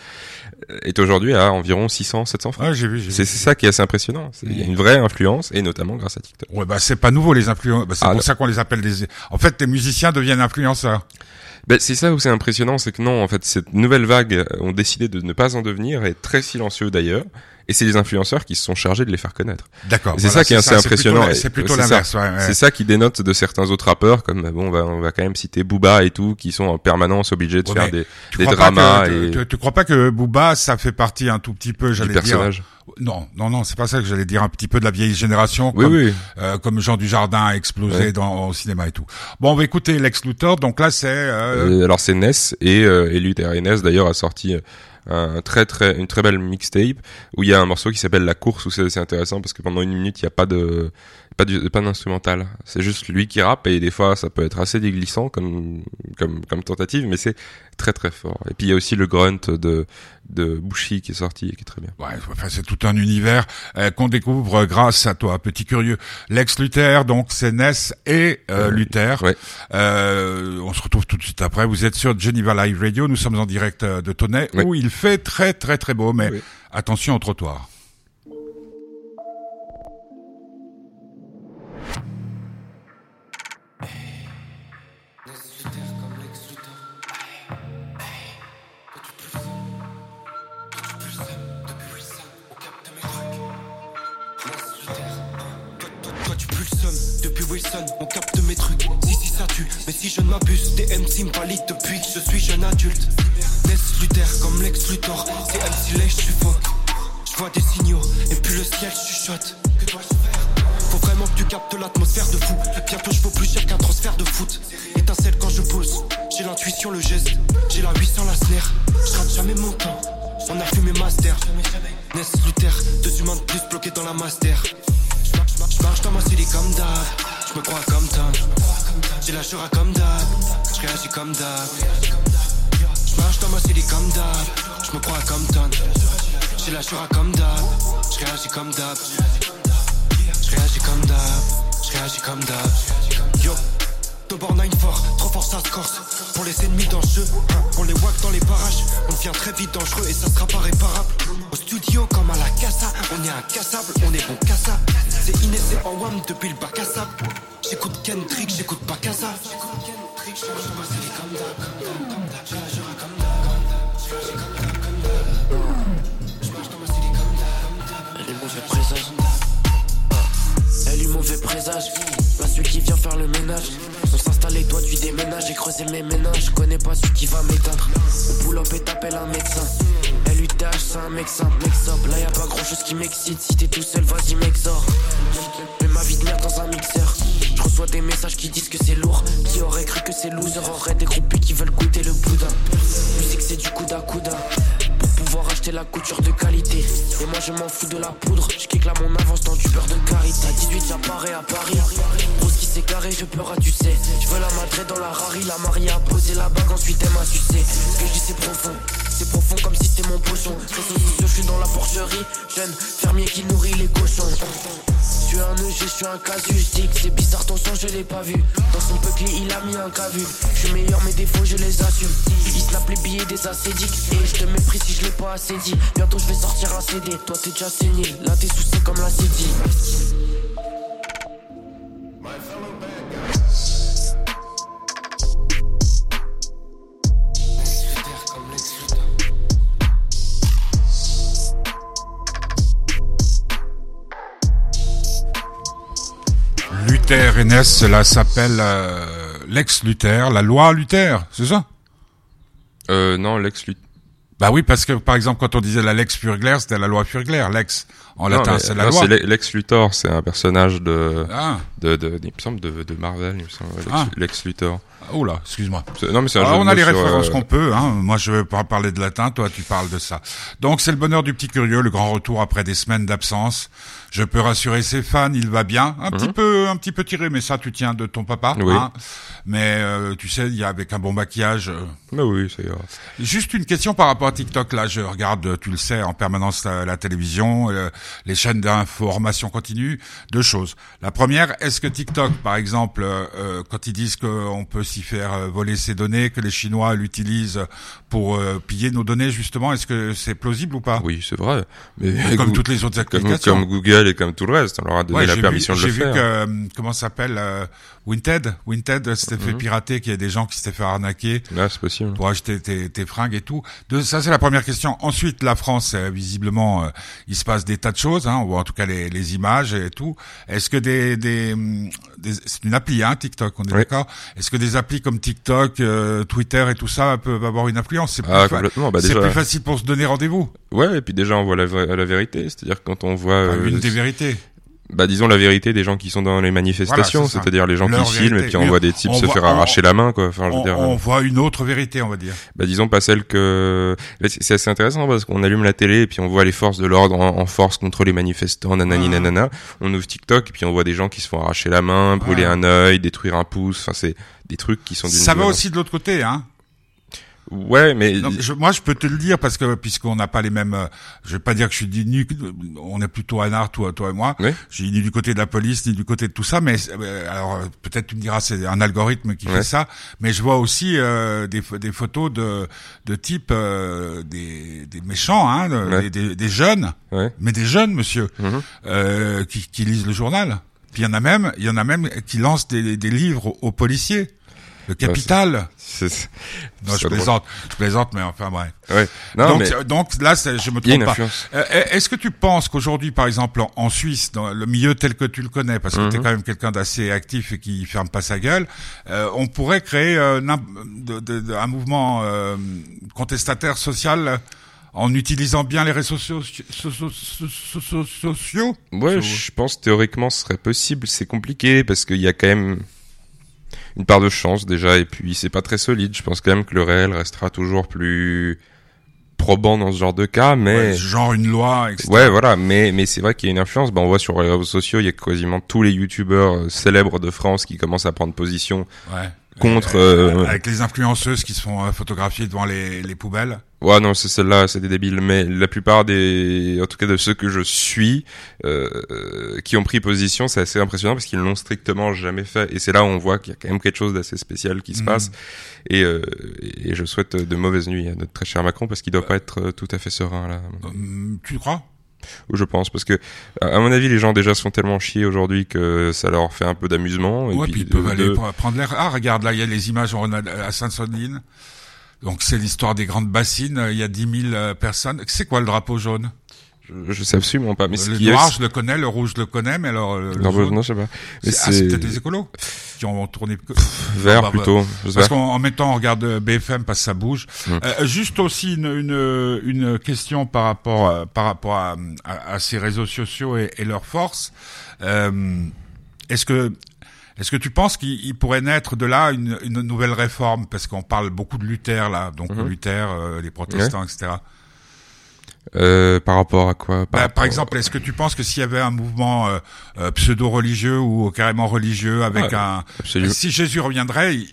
est aujourd'hui à environ 600 700 francs. Ouais, j'ai vu, j'ai C'est vu. c'est ça qui est assez impressionnant. C'est- Il y a une vraie influence et notamment grâce à TikTok. Ouais, bah c'est pas nouveau les influences. Bah, c'est Ah, pour non. ça qu'on les appelle des. En fait, les musiciens deviennent influenceurs. Ben, c'est ça où c'est impressionnant, c'est que non, en fait, cette nouvelle vague euh, ont décidé de ne pas en devenir, et très silencieux d'ailleurs, et c'est les influenceurs qui se sont chargés de les faire connaître. D'accord. C'est ça qui est assez impressionnant, C'est plutôt l'inverse. ouais, ouais. C'est ça qui dénote de certains autres rappeurs, comme bon, on va, on va quand même citer Booba et tout, qui sont en permanence obligés de Ouais, faire des, des dramas que- et tu, tu crois pas que Booba, ça fait partie un tout petit peu, j'allais dire. personnage. Non, non, non, c'est pas ça que j'allais dire. Un petit peu de la vieille génération. Oui, comme, oui. euh, comme Jean Dujardin a explosé dans au cinéma et tout. Bon, on va écouter Lex Luthor. Donc là, c'est. euh, Euh, alors c'est Ness et, euh, et Luther. Et Ness d'ailleurs a sorti euh, un très très une très belle mixtape où il y a un morceau qui s'appelle La course où c'est c'est intéressant parce que pendant une minute il n'y a pas de pas du- pas d'instrumental. C'est juste lui qui rappe et des fois ça peut être assez déglissant comme comme comme tentative mais c'est très très fort. Et puis il y a aussi le grunt de de Bushi qui est sorti et qui est très bien. Ouais, enfin, c'est tout un univers euh, qu'on découvre grâce à toi, petit curieux. Lex Luther, donc c'est Ness et euh, Luther. Ouais. Euh, on se retrouve tout de suite après. Vous êtes sur Geneva Live Radio. Nous sommes en direct euh, de Tonnet Ouais. où il fait très très très beau, mais attention au trottoir. On capte mes trucs. Si si ça tue, mais si je ne m'abuse, MC me valident depuis que je suis jeune adulte. Ness Luther comme Lex Luthor, c'est MC Lèche, je suis fuck. Je vois des signaux, et puis le ciel chuchote. Que dois-je faire Faut vraiment que tu captes l'atmosphère de fou. Bientôt je vaux plus cher qu'un transfert de foot. Étincelle quand je pose, j'ai l'intuition, le geste. J'ai la 800, la snare. Je rate jamais mon temps. On a fumé master. Ness Luther, deux humains de plus bloqués dans la master. Je marche dans ma city comme. Je me crois comme Tom. J'ai la chura comme d'hab. Je réagis comme d'hab. Je marche dans ma city comme d'hab. Je me crois comme Tom. J'ai la chura comme d'hab. Je réagis comme d'hab. Je réagis comme d'hab. Je réagis comme d'hab. Borne nine fort, trop fort ça se corse. Pour les ennemis dans le jeu, hein, on les wack dans les parages. On devient très vite dangereux et ça sera pas réparable. Au studio comme à la casa, on est incassable, on est bon cassa C'est Inès et en WAM depuis le bac à sable J'écoute Kendrick, j'écoute pas Casa. Elle est mauvais présage. Pas celui qui vient faire le ménage. On s'installe et toi tu déménages. J'ai creusé mes ménages. Je connais pas celui qui va m'éteindre. On pull et t'appelles un médecin. LUTH, c'est un mec simple, mec sobre. Là y a pas grand chose qui m'excite. Si t'es tout seul, vas-y, mec, sors. Mets ma vie de merde dans un mixeur. Je reçois des messages qui disent que c'est lourd. Qui aurait cru que c'est loser Aurait des groupes qui veulent goûter le boudin. Musique, c'est du coude à coude. Pour pouvoir acheter la couture de qualité. Et moi, je m'en fous de la poudre. Je kick là mon avance dans du beurre de karité. À 18, j'apparais à Paris. Rose qui s'est carré, je pleure à tu sais. Je veux la madré dans la rari. La mariée a posé la bague, ensuite elle m'a sucé. Ce que je dis, c'est profond. C'est profond comme si c'était mon potion. Je suis dans la porcherie. Jeune fermier qui nourrit les cochons. Suis un EG, je suis un casu, je dis que c'est bizarre ton son, je l'ai pas vu. Dans son peuple, il a mis un cavu. Je suis meilleur, mes défauts, je les assume. Il snap les billets des acédiques. Et je te méprise si je l'ai pas assez dit. Bientôt, je vais sortir un CD. Toi, t'es déjà sénile. Là, t'es soucis comme la. Luther et Ness, cela s'appelle euh, Lex Luther, la loi Luther, c'est ça? Euh, non, Lex Luthor. Bah oui, parce que par exemple, quand on disait la Lex Furgler, c'était la loi Furgler. Lex, en Non, latin, c'est la non, loi. c'est Le- Lex Luthor, c'est un personnage de, Ah, de, de, il me semble de, de Marvel, il me semble, Lex, Ah. Lex Luthor. oh là, excuse-moi. Non, mais c'est un Alors, jeu de on a les sur, références euh, qu'on peut. Hein. Moi, je vais pas parler de latin. Toi, tu parles de ça. Donc, c'est le bonheur du petit curieux, le grand retour après des semaines d'absence. Je peux rassurer ses fans, il va bien. Un petit peu, un petit peu tiré, mais ça, tu tiens de ton papa. Mhm. Oui. hein. Mais euh, tu sais, il y a avec un bon maquillage. euh, Bah oui, ça ira. Juste une question par rapport à TikTok. Là, je regarde, euh, tu le sais, en permanence la, la télévision, euh, les chaînes d'information continue. Deux choses. La première, est-ce que TikTok, par exemple, euh, euh, quand ils disent qu'on peut s'y faire euh, voler ses données, que les Chinois l'utilisent pour euh, piller nos données, justement, est-ce que c'est plausible ou pas? Oui, c'est vrai. Mais Comme toutes les autres comme, applications. comme Google et comme tout le reste, on leur a donné Ouais, la permission vu, de le J'ai vu faire. que euh, comment s'appelle euh, Winted, Winted s'était fait Mhm. pirater, qu'il y a des gens qui s'étaient fait arnaquer. Là, c'est possible. pour acheter tes, tes fringues et tout. De, ça, c'est la première question. Ensuite, la France, euh, visiblement, euh, il se passe des tas de choses, hein, ou en tout cas les, les images et tout. Est-ce que des, des, hum, des- c'est une appli, hein, TikTok, on est Oui. d'accord Est-ce que des applis comme TikTok, euh, Twitter et tout ça peuvent avoir une influence? C'est plus, Ah, fa-. Bah, c'est déjà, plus facile pour se donner rendez-vous. ouais, et puis déjà, on voit la, la vérité. C'est-à-dire quand on voit, Enfin, une des vérités. bah, disons la vérité des gens qui sont dans les manifestations, Voilà, c'est-à-dire les gens Leur qui filment vérité. et puis on voit des types se voit- faire on- arracher la main, quoi. Enfin, je veux On, dire, on voit une autre vérité, on va dire. bah, disons pas celle que, c'est assez intéressant parce qu'on allume la télé et puis on voit les forces de l'ordre en, en force contre les manifestants, nanani Ah. nanana. On ouvre TikTok et puis on voit des gens qui se font arracher la main, brûler Ouais. un œil, détruire un pouce. Enfin, c'est des trucs qui sont d'une Ça va aussi de l'autre côté, hein. Ouais, mais Non, je- moi, je peux te le dire parce que puisqu'on n'a pas les mêmes. euh, je vais pas dire que je suis ni on est plutôt anard toi, toi et moi. Oui. Je suis ni du côté de la police ni du côté de tout ça. Mais euh, alors euh, peut-être tu me diras c'est un algorithme qui Ouais. fait ça. Mais je vois aussi euh, des, des photos de de type euh, des, des méchants, hein, de- Ouais. des, des, des jeunes, ouais. mais des jeunes monsieur euh, qui, qui lisent le journal. Puis il y en a même, il y en a même qui lancent des, des livres aux policiers. Le Capital. C'est- c'est- non, je plaisante, je plaisante, mais enfin bref. Ouais. Non, donc, mais euh, donc là, c'est- je me trompe pas. Euh, Est-ce que tu penses qu'aujourd'hui, par exemple, en, en Suisse, dans le milieu tel que tu le connais, parce que Mhm. tu es quand même quelqu'un d'assez actif et qui ferme pas sa gueule, euh, on pourrait créer euh, n'im- de- de- de- un mouvement euh, contestataire social euh, en utilisant bien les réseaux sociaux, so- so- so- so- so- sociaux Ouais, je pense théoriquement ce serait possible. C'est compliqué parce qu'il y a quand même une part de chance déjà, et puis c'est pas très solide. Je pense quand même que le réel restera toujours plus probant dans ce genre de cas, mais Ouais, genre une loi, etc. Ouais, voilà, mais mais c'est vrai qu'il y a une influence. Ben, on voit sur les réseaux sociaux, il y a quasiment tous les youtubeurs euh, célèbres de France qui commencent à prendre position Ouais. Contre. Euh, avec les influenceuses qui se font euh, photographier devant les, les poubelles. Ouais, non, c'est celle-là, c'est des débiles. Mais la plupart des, en tout cas de ceux que je suis, euh, euh, qui ont pris position, c'est assez impressionnant parce qu'ils l'ont strictement jamais fait. Et c'est là où on voit qu'il y a quand même quelque chose d'assez spécial qui se Mhm. passe. Et, euh, et je souhaite de mauvaises nuits à notre très cher Macron parce qu'il doit pas être euh, tout à fait serein là. Tu crois? Je pense parce que, à mon avis, les gens déjà sont tellement chiés aujourd'hui que ça leur fait un peu d'amusement. et Ouais, puis ils peuvent de- aller prendre l'air. Ah, regarde, là, il y a les images à Sainte-Soline. Donc, c'est l'histoire des grandes bassines. Il y a 10 000 euh, personnes. C'est quoi le drapeau jaune? Je, je sais absolument pas. Mais Le noir, je le connais. Le rouge, je le connais. Mais alors, le, le non, bah, jaune, non, je sais pas. Mais c'est ah, c'est peut-être les écolos qui ont tourné. vert Ah, bah, plutôt. sais Parce qu'en en même temps, on regarde euh, BFM parce que ça bouge. Euh, juste aussi une, une, une question par rapport, euh, par rapport à, à, à ces réseaux sociaux et, et leur force. Euh, est-ce que est-ce que tu penses qu'il il pourrait naître de là une, une nouvelle réforme? Parce qu'on parle beaucoup de Luther là, donc Mhm. Luther, euh, les protestants, etc. Euh, par rapport à quoi? Bah, rapport- par exemple, est-ce que tu penses que s'il y avait un mouvement euh, euh, pseudo-religieux ou carrément religieux avec un... Absolument. Si Jésus reviendrait, il...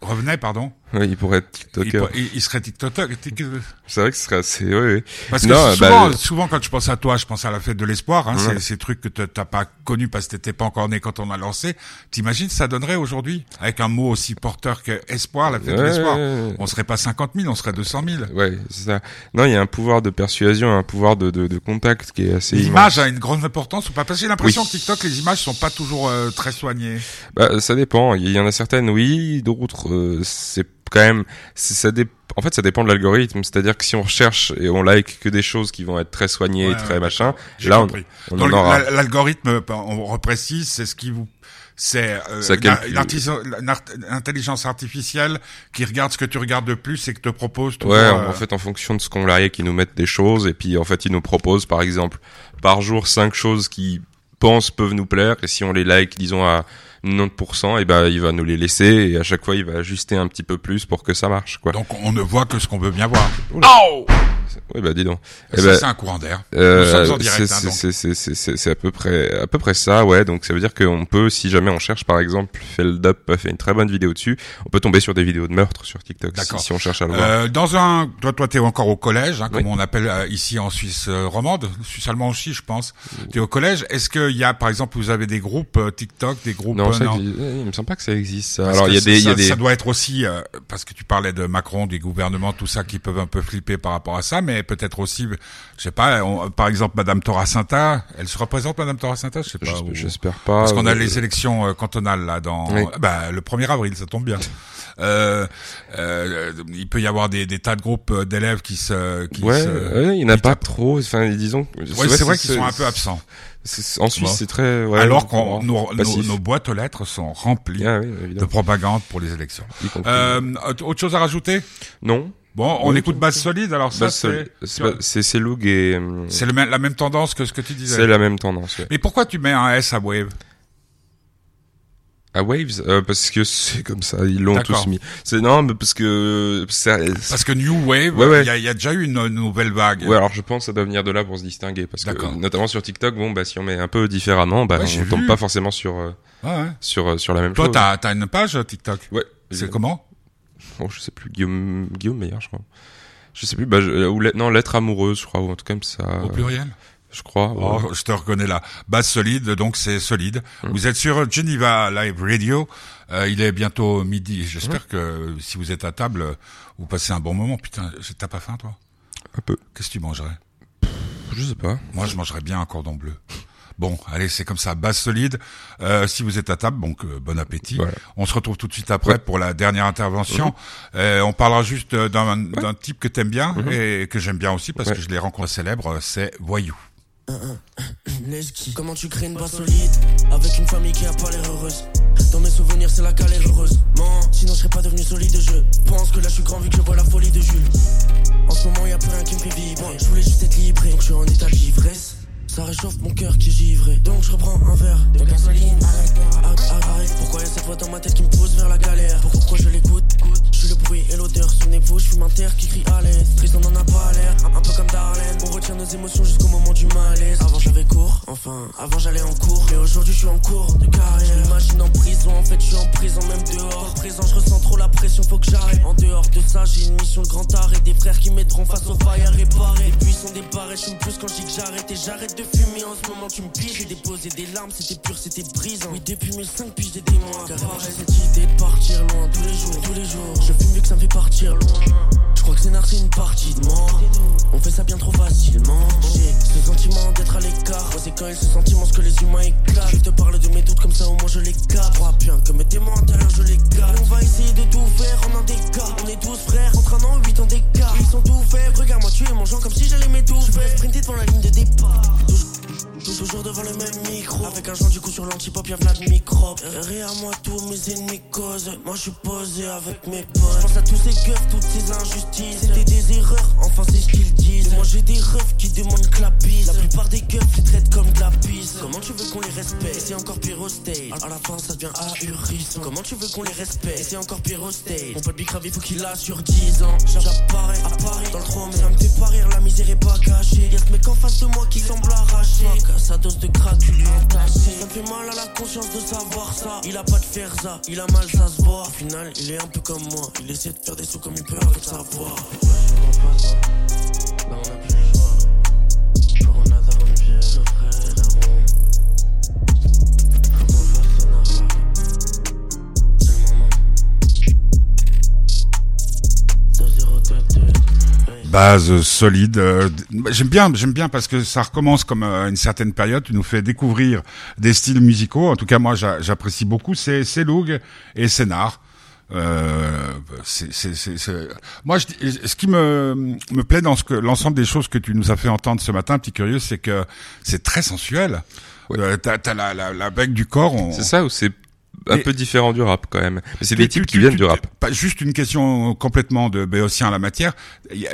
revenait, pardon, Il pourrait être TikToker. il- il serait TikToker. C'est vrai que ce serait assez. Oui, oui. Parce que Non, bah, souvent, le- souvent, quand je pense à toi, je pense à la fête de l'espoir. Hein, Ouais. Ces trucs que t'as- pas connu parce que t'étais pas encore né quand on a lancé. T'imagines, ça donnerait aujourd'hui avec un mot aussi porteur que espoir, la fête de Ouais, l'espoir. ouais, ouais. On serait pas 50 000, on serait 200 000. Ouais, c'est ça. Non, il y a un pouvoir de persuasion, un pouvoir de, de, de contact qui est assez L'image a une grande importance ou pas? Parce que j'ai l'impression Oui. que TikTok, les images sont pas toujours euh, très soignées. Bah, ça dépend. Il y en a certaines, oui, d'autres, euh, c'est quand même, ça dé... en fait, ça dépend de l'algorithme. C'est-à-dire que si on recherche et on like que des choses qui vont être très soignées Ouais, et très ouais, machin, là, on, compris. on la- l'algorithme, on reprécise, c'est ce qui vous c'est euh, Ça une, calcule. une artiso- une art- une intelligence artificielle qui regarde ce que tu regardes de plus et que te propose toujours, Ouais, euh, en fait, en fonction de ce qu'on like, ils nous mettent des choses et puis en fait, ils nous proposent, par exemple, par jour, cinq choses qui pensent peuvent nous plaire et si on les like, disons à 90%, et ben il va nous les laisser et à chaque fois, il va ajuster un petit peu plus pour que ça marche, quoi. donc on ne voit que ce qu'on veut bien voir. Oui, bah dis donc. Et Eh ça, ben, c'est un courant d'air. Euh, c'est- hein, c'est- c'est- c'est- c'est- c'est à peu près à peu près ça, ouais. Donc ça veut dire qu'on peut, si jamais on cherche, par exemple, Feldup a fait une très bonne vidéo dessus, on peut tomber sur des vidéos de meurtre sur TikTok si, D'accord. si on cherche à le voir. Euh, dans un, toi, toi, t'es encore au collège, hein, comme Oui. on appelle euh, ici en Suisse euh, romande, Suisse allemande aussi, je pense. T'es au collège. Est-ce qu'il y a, par exemple, vous avez des groupes euh, TikTok, des groupes non, ça il me semble pas que ça existe. Ça. Parce Alors il y a ça- des, il y a ça, des. ça doit être aussi euh, parce que tu parlais de Macron, des gouvernements, tout ça qui peuvent un peu flipper par rapport à ça, mais peut-être aussi, je sais pas, on- par exemple Madame Toracinta, elle se représente Madame Toracinta, je sais pas. J'espère pas. Parce qu'on a les élections euh, cantonales là dans Oui. bah, le 1er avril, ça tombe bien. Euh, euh, il peut y avoir des, des tas de groupes euh, d'élèves qui se qui Ouais, se ouais, il y en a pas trop. Enfin, disons. Ouais, c'est vrai qu'ils sont un peu absents. En Suisse, c'est très. Ouais, Alors qu'on nos, nos, boîtes aux lettres sont remplies Ah oui, de propagande pour les élections. Euh, autre chose à rajouter? Non. Bon, on Oui, écoute base solide. Alors ça, c'est c'est Loog et. hum, c'est la même tendance que ce que tu disais. C'est la même tendance. Ouais. Mais pourquoi tu mets un S à Wave? À Waves, euh, parce que c'est comme ça, ils l'ont tous mis. C'est non, mais parce que ça, Parce que New Wave, il Ouais, ouais. y, a, y a déjà eu une nouvelle vague. Ouais, alors je pense que ça doit venir de là pour se distinguer, parce que notamment sur TikTok, bon, bah si on met un peu différemment, bah Ouais, on tombe vu. pas forcément sur euh, Ouais, ouais. sur euh, sur la même Toi, chose. t'as as une page TikTok? Ouais. C'est comment? Bon, je sais plus, Guillaume, Guillaume Meyer, je crois. Je sais plus, bah, je- ou non, lettre amoureuse, je crois, ou un truc comme ça. Au pluriel? Je crois. ouais. Oh, je te reconnais là. Base solide, donc c'est solide. Hum. Vous êtes sur Geneva Live Radio. Euh, il est bientôt midi. J'espère Hum. que si vous êtes à table, vous passez un bon moment. Putain, t'as pas faim, toi? Un peu. Qu'est-ce que tu mangerais? Je sais pas. Moi, je mangerais bien un cordon bleu. Bon, allez, c'est comme ça, base solide. Euh, si vous êtes à table, donc euh, bon appétit. Voilà. On se retrouve tout de suite après pour la dernière intervention. Euh, on parlera juste d'un type que t'aimes bien et que j'aime bien aussi parce Ouais. que je l'ai rencontré célèbre, c'est Voyou. Comment tu crées une base solide avec une famille qui a pas l'air heureuse? Dans mes souvenirs, c'est la galère heureuse. Man, sinon je serais pas devenu solide. Je pense que là je suis grand vu que je vois la folie de Jules. En ce moment, y a plus rien qui me fait vibrer. Je voulais juste être livré, donc je suis en état d'ivresse. Ça réchauffe mon cœur qui est givré. Donc je reprends un verre de gasoline. Arrête, arrête, arrête. Pourquoi y a cette voix dans ma tête qui me pousse vers la galère? Pourquoi je l'écoute? Je suis le bruit et l'odeur. Souvenez-vous, je fume un terre qui crie à l'aise. Triste, on en a pas l'air. Un, un peu comme Darlene. On retient nos émotions jusqu'au moment du malaise. Avant j'avais cours, enfin, avant j'allais en cours. Mais aujourd'hui je suis en cours de carrière. Je m'imagine en prison, en fait je suis en prison, même dehors. Le présent, je ressens trop la pression, faut que j'arrête. En dehors de ça, j'ai une mission de grand arrêt. Des frères qui m'aideront face aux failles à réparer. Les des barrettes, je fume plus quand je dis que j'arrête. Et j'arrête de fumer en ce moment, tu me piges. J'ai déposé des larmes, c'était pur, c'était brisant. Oui, depuis 2005, puis j'ai des mois. Car j'ai cette idée de partir loin tous les jours, tous les jours. Je fume vu que ça me fait partir loin. Je crois que c'est c'est une partie de moi. On fait ça bien trop facilement. J'ai ce sentiment d'être à l'écart. C'est quand il ce sentiment ce que les humains éclatent. Je te parle de mes doutes comme ça, au moins je les capte. Crois bien que mes témoins intérieurs, Derrière moi tous mes ennemis causent. Moi je suis posé avec mes potes. Pense à tous ces keufs, toutes ces injustices. C'était des erreurs, enfin c'est ce qu'ils disent. Moi j'ai des refs qui demandent que la pisse La plupart des keufs les traitent comme de la pisse Comment tu veux qu'on les respecte? Et c'est encore pire au stage. À la fin ça devient ahurissant. Comment tu veux qu'on les respecte? Et c'est encore pire au stage. Mon pote Bicrave il faut qu'il a sur 10 ans. J'apparais à Paris. Dans le trône Ça me fait pas rire, la misère est pas cachée. Y'a ce mec en face de moi qui semble arraché Fuck, Sa dose de crack lui est entassée. Ça me fait mal à la conscience de savoir ça. Il a pas de faire ça, il a mal ça se voit. Au final il est un peu comme moi. Il essaie de faire des sous comme il peut avec sa voix Base solide. euh, j'aime bien, j'aime bien parce que ça recommence comme euh, une certaine période. Tu nous fais découvrir des styles musicaux. En tout cas, moi, j'a- j'apprécie beaucoup. C'est c'est Loug et Sénard. Euh, c'est, Moi, je, ce qui me me plaît dans ce que l'ensemble des choses que tu nous as fait entendre ce matin, petit curieux, c'est que c'est très sensuel. Euh, t'as, la, la, la bec du corps. on- C'est ça ou c'est un Et- peu différent du rap quand même. Mais c'est des types tu- qui tu- viennent tu- du rap. Pas juste une question complètement de béotien à la matière.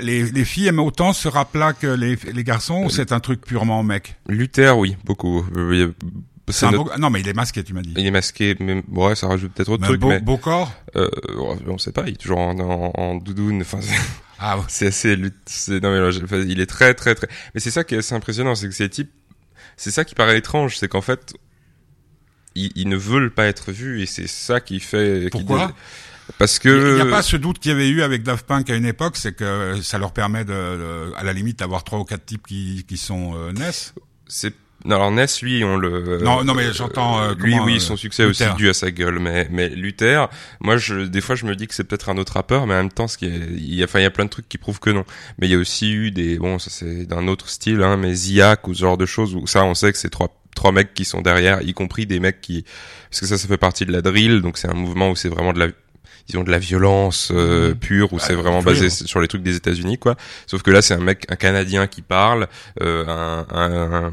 Les, les filles aiment autant ce rap-là que les, les garçons ou c'est un truc purement mec? Luther, oui, beaucoup. Euh, a- C'est un notre- beau- Non mais il est masqué, tu m'as dit. Il est masqué, mais ouais, ça rajoute peut-être autre Mais truc, beau, mais beau corps euh, on sait pas. Il est toujours en, en, en doudoune. Enfin, c'est- Ah ouais. c'est assez. Non mais là, il est très très très. Mais c'est ça qui est assez impressionnant, c'est que ces types, c'est ça qui paraît étrange, c'est qu'en fait, ils, ils ne veulent pas être vus et c'est ça qui fait. qui Pourquoi Parce Il que. n'y a pas ce doute qu'il y avait eu avec Daft Punk à une époque, c'est que ça leur permet de, de- à la limite d'avoir trois ou quatre types qui, qui sont euh, Ness. C'est non, alors Ness, lui, on le. Non, non, mais j'entends, euh, lui, oui, euh, son succès est aussi Luther. dû à sa gueule, mais mais Luther, moi, je des fois, je me dis que c'est peut-être un autre rappeur, mais en même temps, ce qui est, il y a, enfin, il y a plein de trucs qui prouvent que non. Mais il y a aussi eu des, bon, ça c'est d'un autre style, hein, mais Ziak ou ce genre de choses où ça, on sait que c'est trois trois mecs qui sont derrière, y compris des mecs qui, parce que ça, ça fait partie de la drill, donc c'est un mouvement où c'est vraiment de la ils ont de la violence euh, pure où Bah, c'est vraiment basé sur les trucs des États-Unis quoi. Sauf que là c'est un mec un Canadien qui parle, euh, un, un, un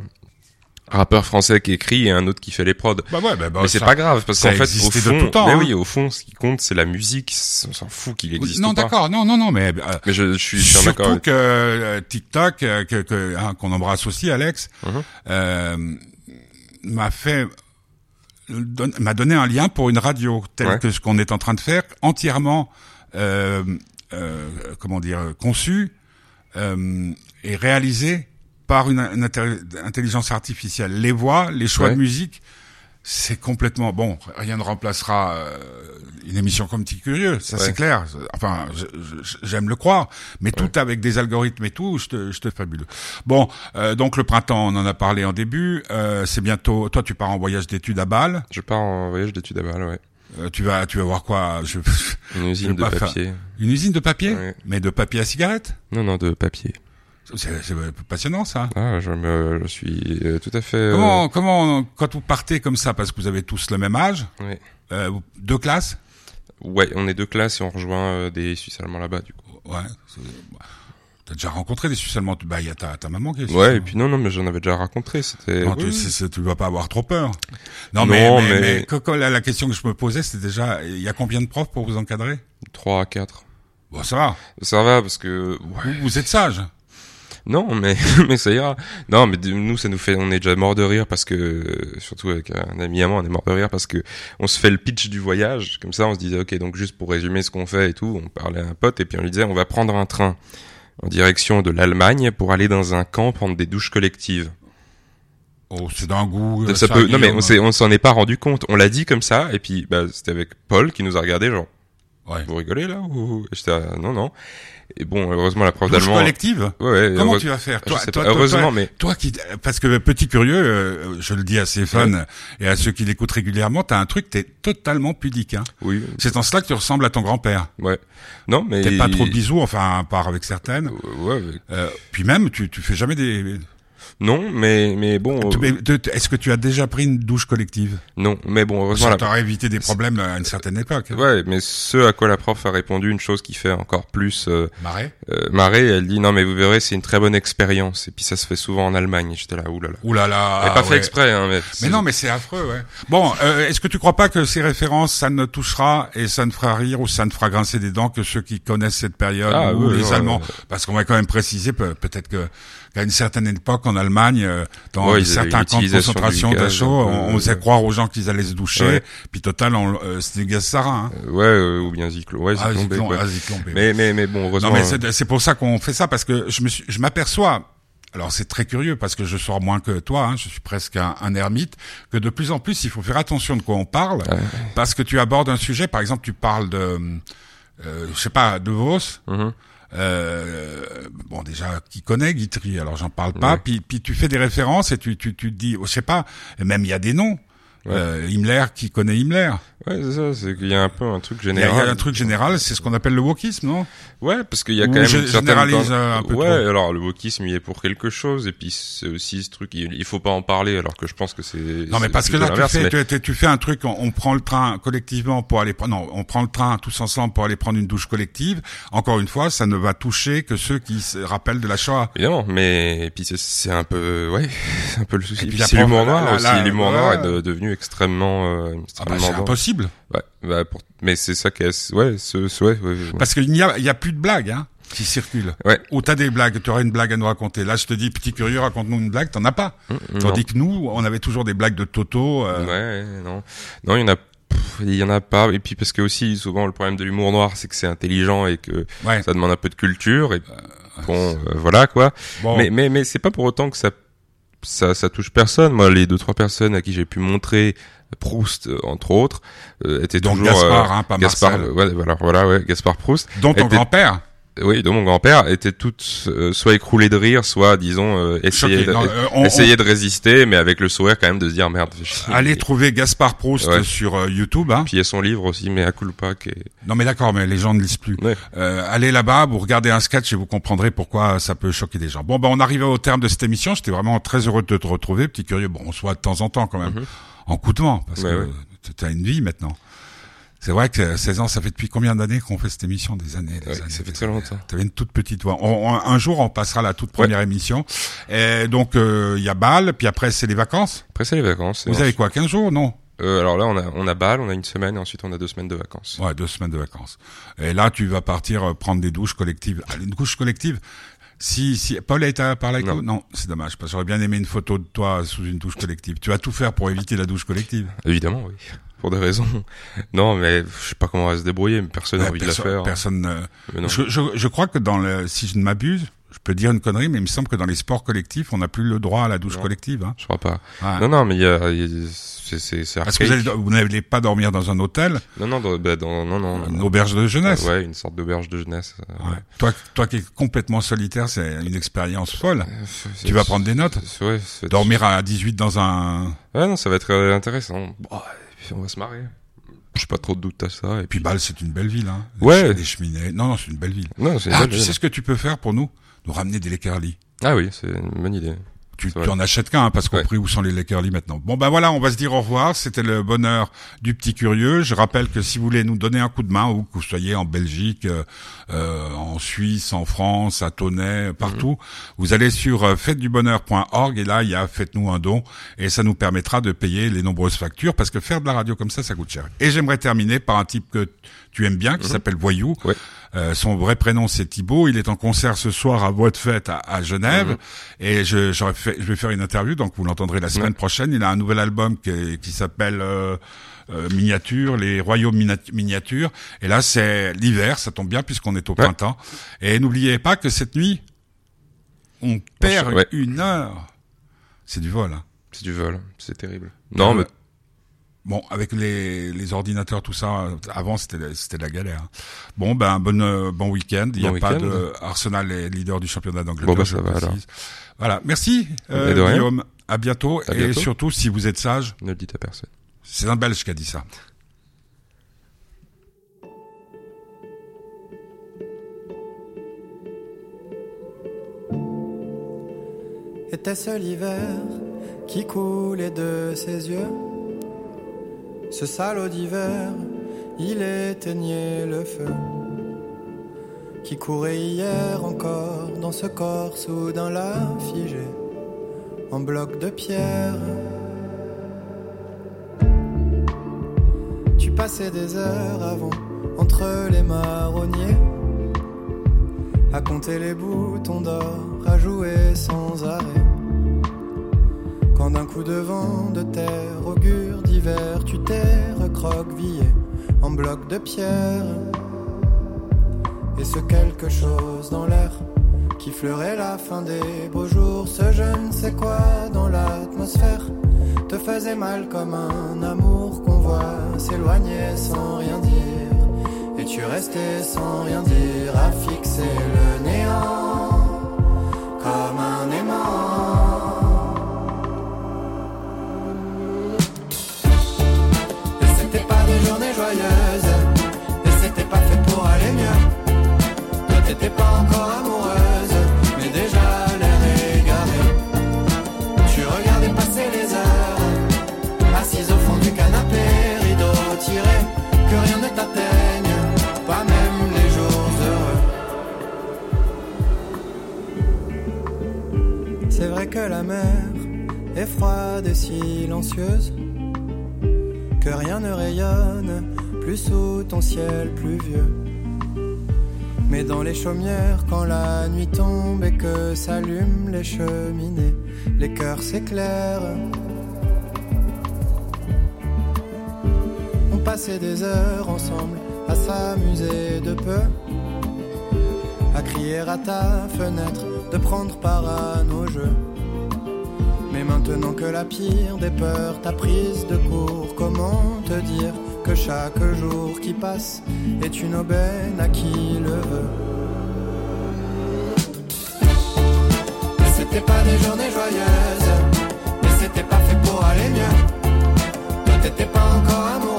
rappeur français qui écrit et un autre qui fait les prods. Bah ouais, bah, bah, mais c'est pas grave parce qu'en fait au fond, tout temps, mais hein. oui, au fond ce qui compte c'est la musique, on s'en fout qu'il existe Non, d'accord, non, non, non, mais euh, Mais je, je suis, d'accord. surtout avec- que euh, TikTok, euh, que hein, qu'on embrasse aussi, Alex, Mhm. euh, m'a fait m'a donné un lien pour une radio telle Ouais. que ce qu'on est en train de faire, entièrement euh, euh, comment dire conçu euh, et réalisé par une, une intelli- intelligence artificielle. Les voix, les choix Ouais. de musique c'est complètement bon. Rien ne remplacera euh, une émission comme Petit Curieux, ça c'est clair. Enfin, j'aime le croire, mais tout avec des algorithmes et tout, je te, je te fabuleux. Bon, euh, donc le printemps, on en a parlé en début. Euh, c'est bientôt. Toi, tu pars en voyage d'études à Bâle. Je pars en voyage d'études à Bâle, ouais. Euh, tu vas, tu vas voir quoi je, Une usine de papier. Une usine de papier, mais de papier à cigarette? Non, non, de papier. C'est passionnant ça. Ah, je, me, je suis euh, tout à fait. Euh, comment, comment, quand vous partez comme ça, parce que vous avez tous le même âge, oui. euh, deux classes? Ouais, on est deux classes et on rejoint des Suisses allemands là-bas du coup. Ouais. T'as déjà rencontré des Suisses allemands Bah, il y a ta, ta maman qui est Ouais, et puis non, non, mais j'en avais déjà rencontré. C'était. Non, tu, c tu vas pas avoir trop peur. Non, mais, mais, mais... mais la, la, question que je me posais, c'était déjà, il y a combien de profs pour vous encadrer? Trois à quatre. Bon, ça va. Ça va parce que. Ouais. Vous, vous êtes sage. Non, mais mais ça ira. Non, mais nous ça nous fait, on est déjà mort de rire parce que surtout avec un ami à moi, on est mort de rire parce que on se fait le pitch du voyage. Comme ça, on se disait ok, donc juste pour résumer ce qu'on fait et tout, on parlait à un pote et puis on lui disait on va prendre un train en direction de l'Allemagne pour aller dans un camp prendre des douches collectives. Oh, c'est d'un goût. Ça, ça peut. Non, mais on s'est, on s'en est pas rendu compte. On l'a dit comme ça, et puis bah, c'était avec Paul qui nous a regardé genre. Ouais. Vous rigolez là ou j'étais non non. Et bon, heureusement la prof d'allemand. collective? Ouais, ouais Comment tu vas faire? Toi, toi, Heureusement, toi, mais toi qui, parce que petit curieux, euh, je le dis à ses fans ouais. et à ceux qui l'écoutent régulièrement, t'as un truc, t'es totalement pudique. Hein. Oui. C'est en cela que tu ressembles à ton grand-père. Ouais. Non, mais t'es pas trop de bisous, enfin, à part avec certaines. Ouais. Avec... Euh, puis même, tu, tu fais jamais des non, mais mais bon. Euh... Est-ce que tu as déjà pris une douche collective? Non, mais bon, heureusement. Ça t'aurait évité des problèmes à une certaine époque. Ouais, mais ce à quoi la prof a répondu, une chose qui fait encore plus euh, marrer. Euh, marrer, elle dit non, mais vous verrez, c'est une très bonne expérience. Et puis ça se fait souvent en Allemagne. J'étais là, oulala. Oulala. Elle pas ouais. fait exprès, hein. Mais, mais non, mais c'est affreux, ouais. Bon, euh, est-ce que tu crois pas que ces références, ça ne touchera et ça ne fera rire ou ça ne fera grincer des dents que ceux qui connaissent cette période ah, ou oui, les Allemands? ouais. Parce qu'on va quand même préciser peut-être que qu'à une certaine époque en Allemagne, euh, dans ouais, certains camps de concentration d'achats, on, on faisait croire aux gens qu'ils allaient se doucher, ouais. puis total, euh, c'était du gaz sarin. Hein. Euh, ouais, euh, ou bien Zyklon. Ouais, ah, Zyklon, ouais. ah, Zyklon mais, mais, mais bon, heureusement. Non, mais c'est pour ça qu'on fait ça, parce que je me suis, je m'aperçois, alors c'est très curieux parce que je sors moins que toi, hein, je suis presque un, un, ermite, que de plus en plus il faut faire attention de quoi on parle, ouais. parce que tu abordes un sujet, par exemple tu parles de, euh, je sais pas, de Vos, mm -hmm. Euh, bon déjà qui connaît Guitry alors j'en parle pas ouais. puis puis tu fais des références et tu tu tu te dis oh, je sais pas même il y a des noms Ouais. Euh, Himmler qui connaît Himmler? Ouais, c'est ça, c'est qu'il y a un peu un truc général. il y a un truc général, c'est ce qu'on appelle le wokisme, non? Ouais, parce qu'il y a quand même une généralise un peu Ouais, trop. alors le wokisme il est pour quelque chose et puis c'est aussi ce truc il, il faut pas en parler alors que je pense que c'est Non mais parce que là tu fais mais... tu, tu, fais un truc on, on, prend le train collectivement pour aller prendre non, on prend le train tous ensemble pour aller prendre une douche collective. Encore une fois, ça ne va toucher que ceux qui se rappellent de la Shoah. Évidemment, mais et puis c'est un peu ouais, c'est un peu le souci. Et puis c'est l'humour noir là, aussi, l'humour noir est de, devenu extrêmement euh, Ah bah, extrêmement c'est dense. Ouais, bah, pour... mais c'est ça qui est ouais, ce, ce ouais, ouais, ouais. Parce qu'il n'y a il y a plus de blagues hein qui circulent. Ouais. Ou t'as des blagues, tu aurais une blague à nous raconter. Là, je te dis, petit curieux, raconte-nous une blague, t'en as pas. Mmh, Tandis non. que nous, on avait toujours des blagues de Toto. Euh... Ouais, non, non, il y en a il y en a pas et puis parce que aussi souvent le problème de l'humour noir c'est que c'est intelligent et que ouais. ça demande un peu de culture et bon euh, voilà quoi bon. mais mais mais c'est pas pour autant que ça ça ça touche personne moi les deux trois personnes à qui j'ai pu montrer Proust euh, entre autres euh, étaient Donc toujours Gaspard, hein, pas Gaspard ouais, voilà voilà ouais Gaspard Proust dont ton était, grand-père oui, dont mon grand-père étaient toutes euh, soit écroulées de rire, soit disons euh, essayer, de, non, euh, on, essayer on... de résister, mais avec le sourire quand même de se dire merde. Allez trouver Gaspard Proust ouais. sur euh, YouTube. Hein. Puis il y a son livre aussi, mais à culpa qui est... Non mais d'accord, mais les gens ne lisent plus. Ouais. Euh, allez là-bas, vous regardez un sketch et vous comprendrez pourquoi ça peut choquer des gens. Bon, ben on arrive au terme de cette émission. J'étais vraiment très heureux de te retrouver, petit curieux. Bon, on se voit de temps en temps quand même, Mm-hmm. En coup de vent, parce ouais, que ouais. tu as une vie maintenant. C'est vrai que 16 ans, ça fait depuis combien d'années qu'on fait cette émission? Des années, des ouais, années. Ça fait très longtemps. Tu avais une toute petite voix. On, on, un jour, on passera la toute première ouais. émission. Et donc, il euh, y a Bâle, puis après, c'est les vacances? Après, c'est les vacances. Vous avez quoi 15 jours, non euh, alors là, on a, on a Bâle, on a une semaine, et ensuite on a deux semaines de vacances. Ouais, deux semaines de vacances. Et là, tu vas partir euh, prendre des douches collectives. Allez, une douche collective? Si, si, Paul a été parlé avec non. vous Non, c'est dommage, parce que j'aurais bien aimé une photo de toi sous une douche collective. Tu vas tout faire pour éviter la douche collective Évidemment, oui. Pour des raisons. Non, mais je sais pas comment on va se débrouiller, mais personne n'a envie perso de la faire. Personne. Je, je, je, crois que dans le, si je ne m'abuse, Je peux dire une connerie, mais il me semble que dans les sports collectifs, on n'a plus le droit à la douche Non. collective. Hein. Je crois pas. Ouais. Non, non, mais il y a, c'est, c'est, c'est Parce que vous, allez- vous n'allez pas dormir dans un hôtel, Non, non, dans, bah, dans- non, non. une non. auberge de jeunesse. Ouais, une sorte d'auberge de jeunesse. euh, Ouais. Toi, toi qui es complètement solitaire, c'est une expérience folle. Euh, c'est- Tu vas prendre des notes. c'est- Ouais, c'est- Dormir à 18 dans un... Ouais, non, ça va être euh, intéressant. Bon, puis on va se marrer. J'ai pas trop de doute à ça. Et Puis puis, Bâle, c'est une belle ville. Hein. Les Ouais. ch- Les cheminées. Non, non, c'est une belle ville. non, c'est Ah, tu sais ce que tu peux faire pour nous? Nous ramener des Lakerly. Ah oui, c'est une bonne idée. Tu, tu en achètes qu'un, hein, parce qu'au Ouais. prix où sont les Lakerly maintenant. Bon, ben voilà, on va se dire au revoir. C'était le bonheur du petit curieux. Je rappelle que si vous voulez nous donner un coup de main, ou que vous soyez en Belgique, euh, euh, en Suisse, en France, à Tonnet, partout, Mhm. vous allez sur euh, fêtedubonheur.org et là, il y a Faites-nous un don et ça nous permettra de payer les nombreuses factures parce que faire de la radio comme ça, ça coûte cher. Et j'aimerais terminer par un type que tu aimes bien, qui s'appelle Voyou. Mhm. Ouais. Euh, son vrai prénom c'est Thibaut. Il est en concert ce soir à Voix de Fête à, à Genève Mhm. et je, fait, je vais faire une interview donc vous l'entendrez la semaine prochaine. Il a un nouvel album qui, qui s'appelle euh, euh, Miniature, les royaumes miniatures. Et là c'est l'hiver, ça tombe bien puisqu'on est au Ouais. printemps. Et n'oubliez pas que cette nuit on perd Ouais. une heure. C'est du vol. Hein. C'est du vol. C'est terrible. Non, Euh, mais Bon, avec les, les ordinateurs, tout ça, euh, avant c'était c'était la galère. Bon, ben bon euh, bon week-end. Il n'y a pas de Arsenal est leader du championnat d'Angleterre. Bon, je ça va, alors. Voilà, merci euh. Guillaume. À bientôt À et bientôt. surtout si vous êtes sage, ne le dites à personne. c'est un Belge qui a dit ça. Était-ce l'hiver qui coulait de ses yeux? Ce salaud d'hiver, il éteignait le feu qui courait hier encore dans ce corps soudain là figé en bloc de pierre. Tu passais des heures avant entre les marronniers à compter les boutons d'or, à jouer sans arrêt. Quand d'un coup de vent de terre augure d'hiver, tu t'es recroquevillé en bloc de pierre. Et ce quelque chose dans l'air qui fleurait la fin des beaux jours, ce je ne sais quoi dans l'atmosphère te faisait mal comme un amour qu'on voit s'éloigner sans rien dire. Et tu restais sans rien dire à fixer le néant Quand la nuit tombe et que s'allument les cheminées, les cœurs s'éclairent. On passait des heures ensemble à s'amuser de peu, à crier à ta fenêtre, de prendre part à nos jeux. Mais maintenant que la pire des peurs t'a prise de court, comment te dire que chaque jour qui passe est une aubaine à qui le veut? C'était pas des journées joyeuses, mais c'était pas fait pour aller mieux. Toi t'étais pas encore amoureuse,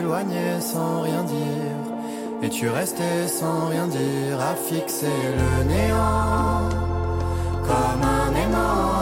s'éloigner sans rien dire. Et tu restais sans rien dire à fixer le néant comme un aimant.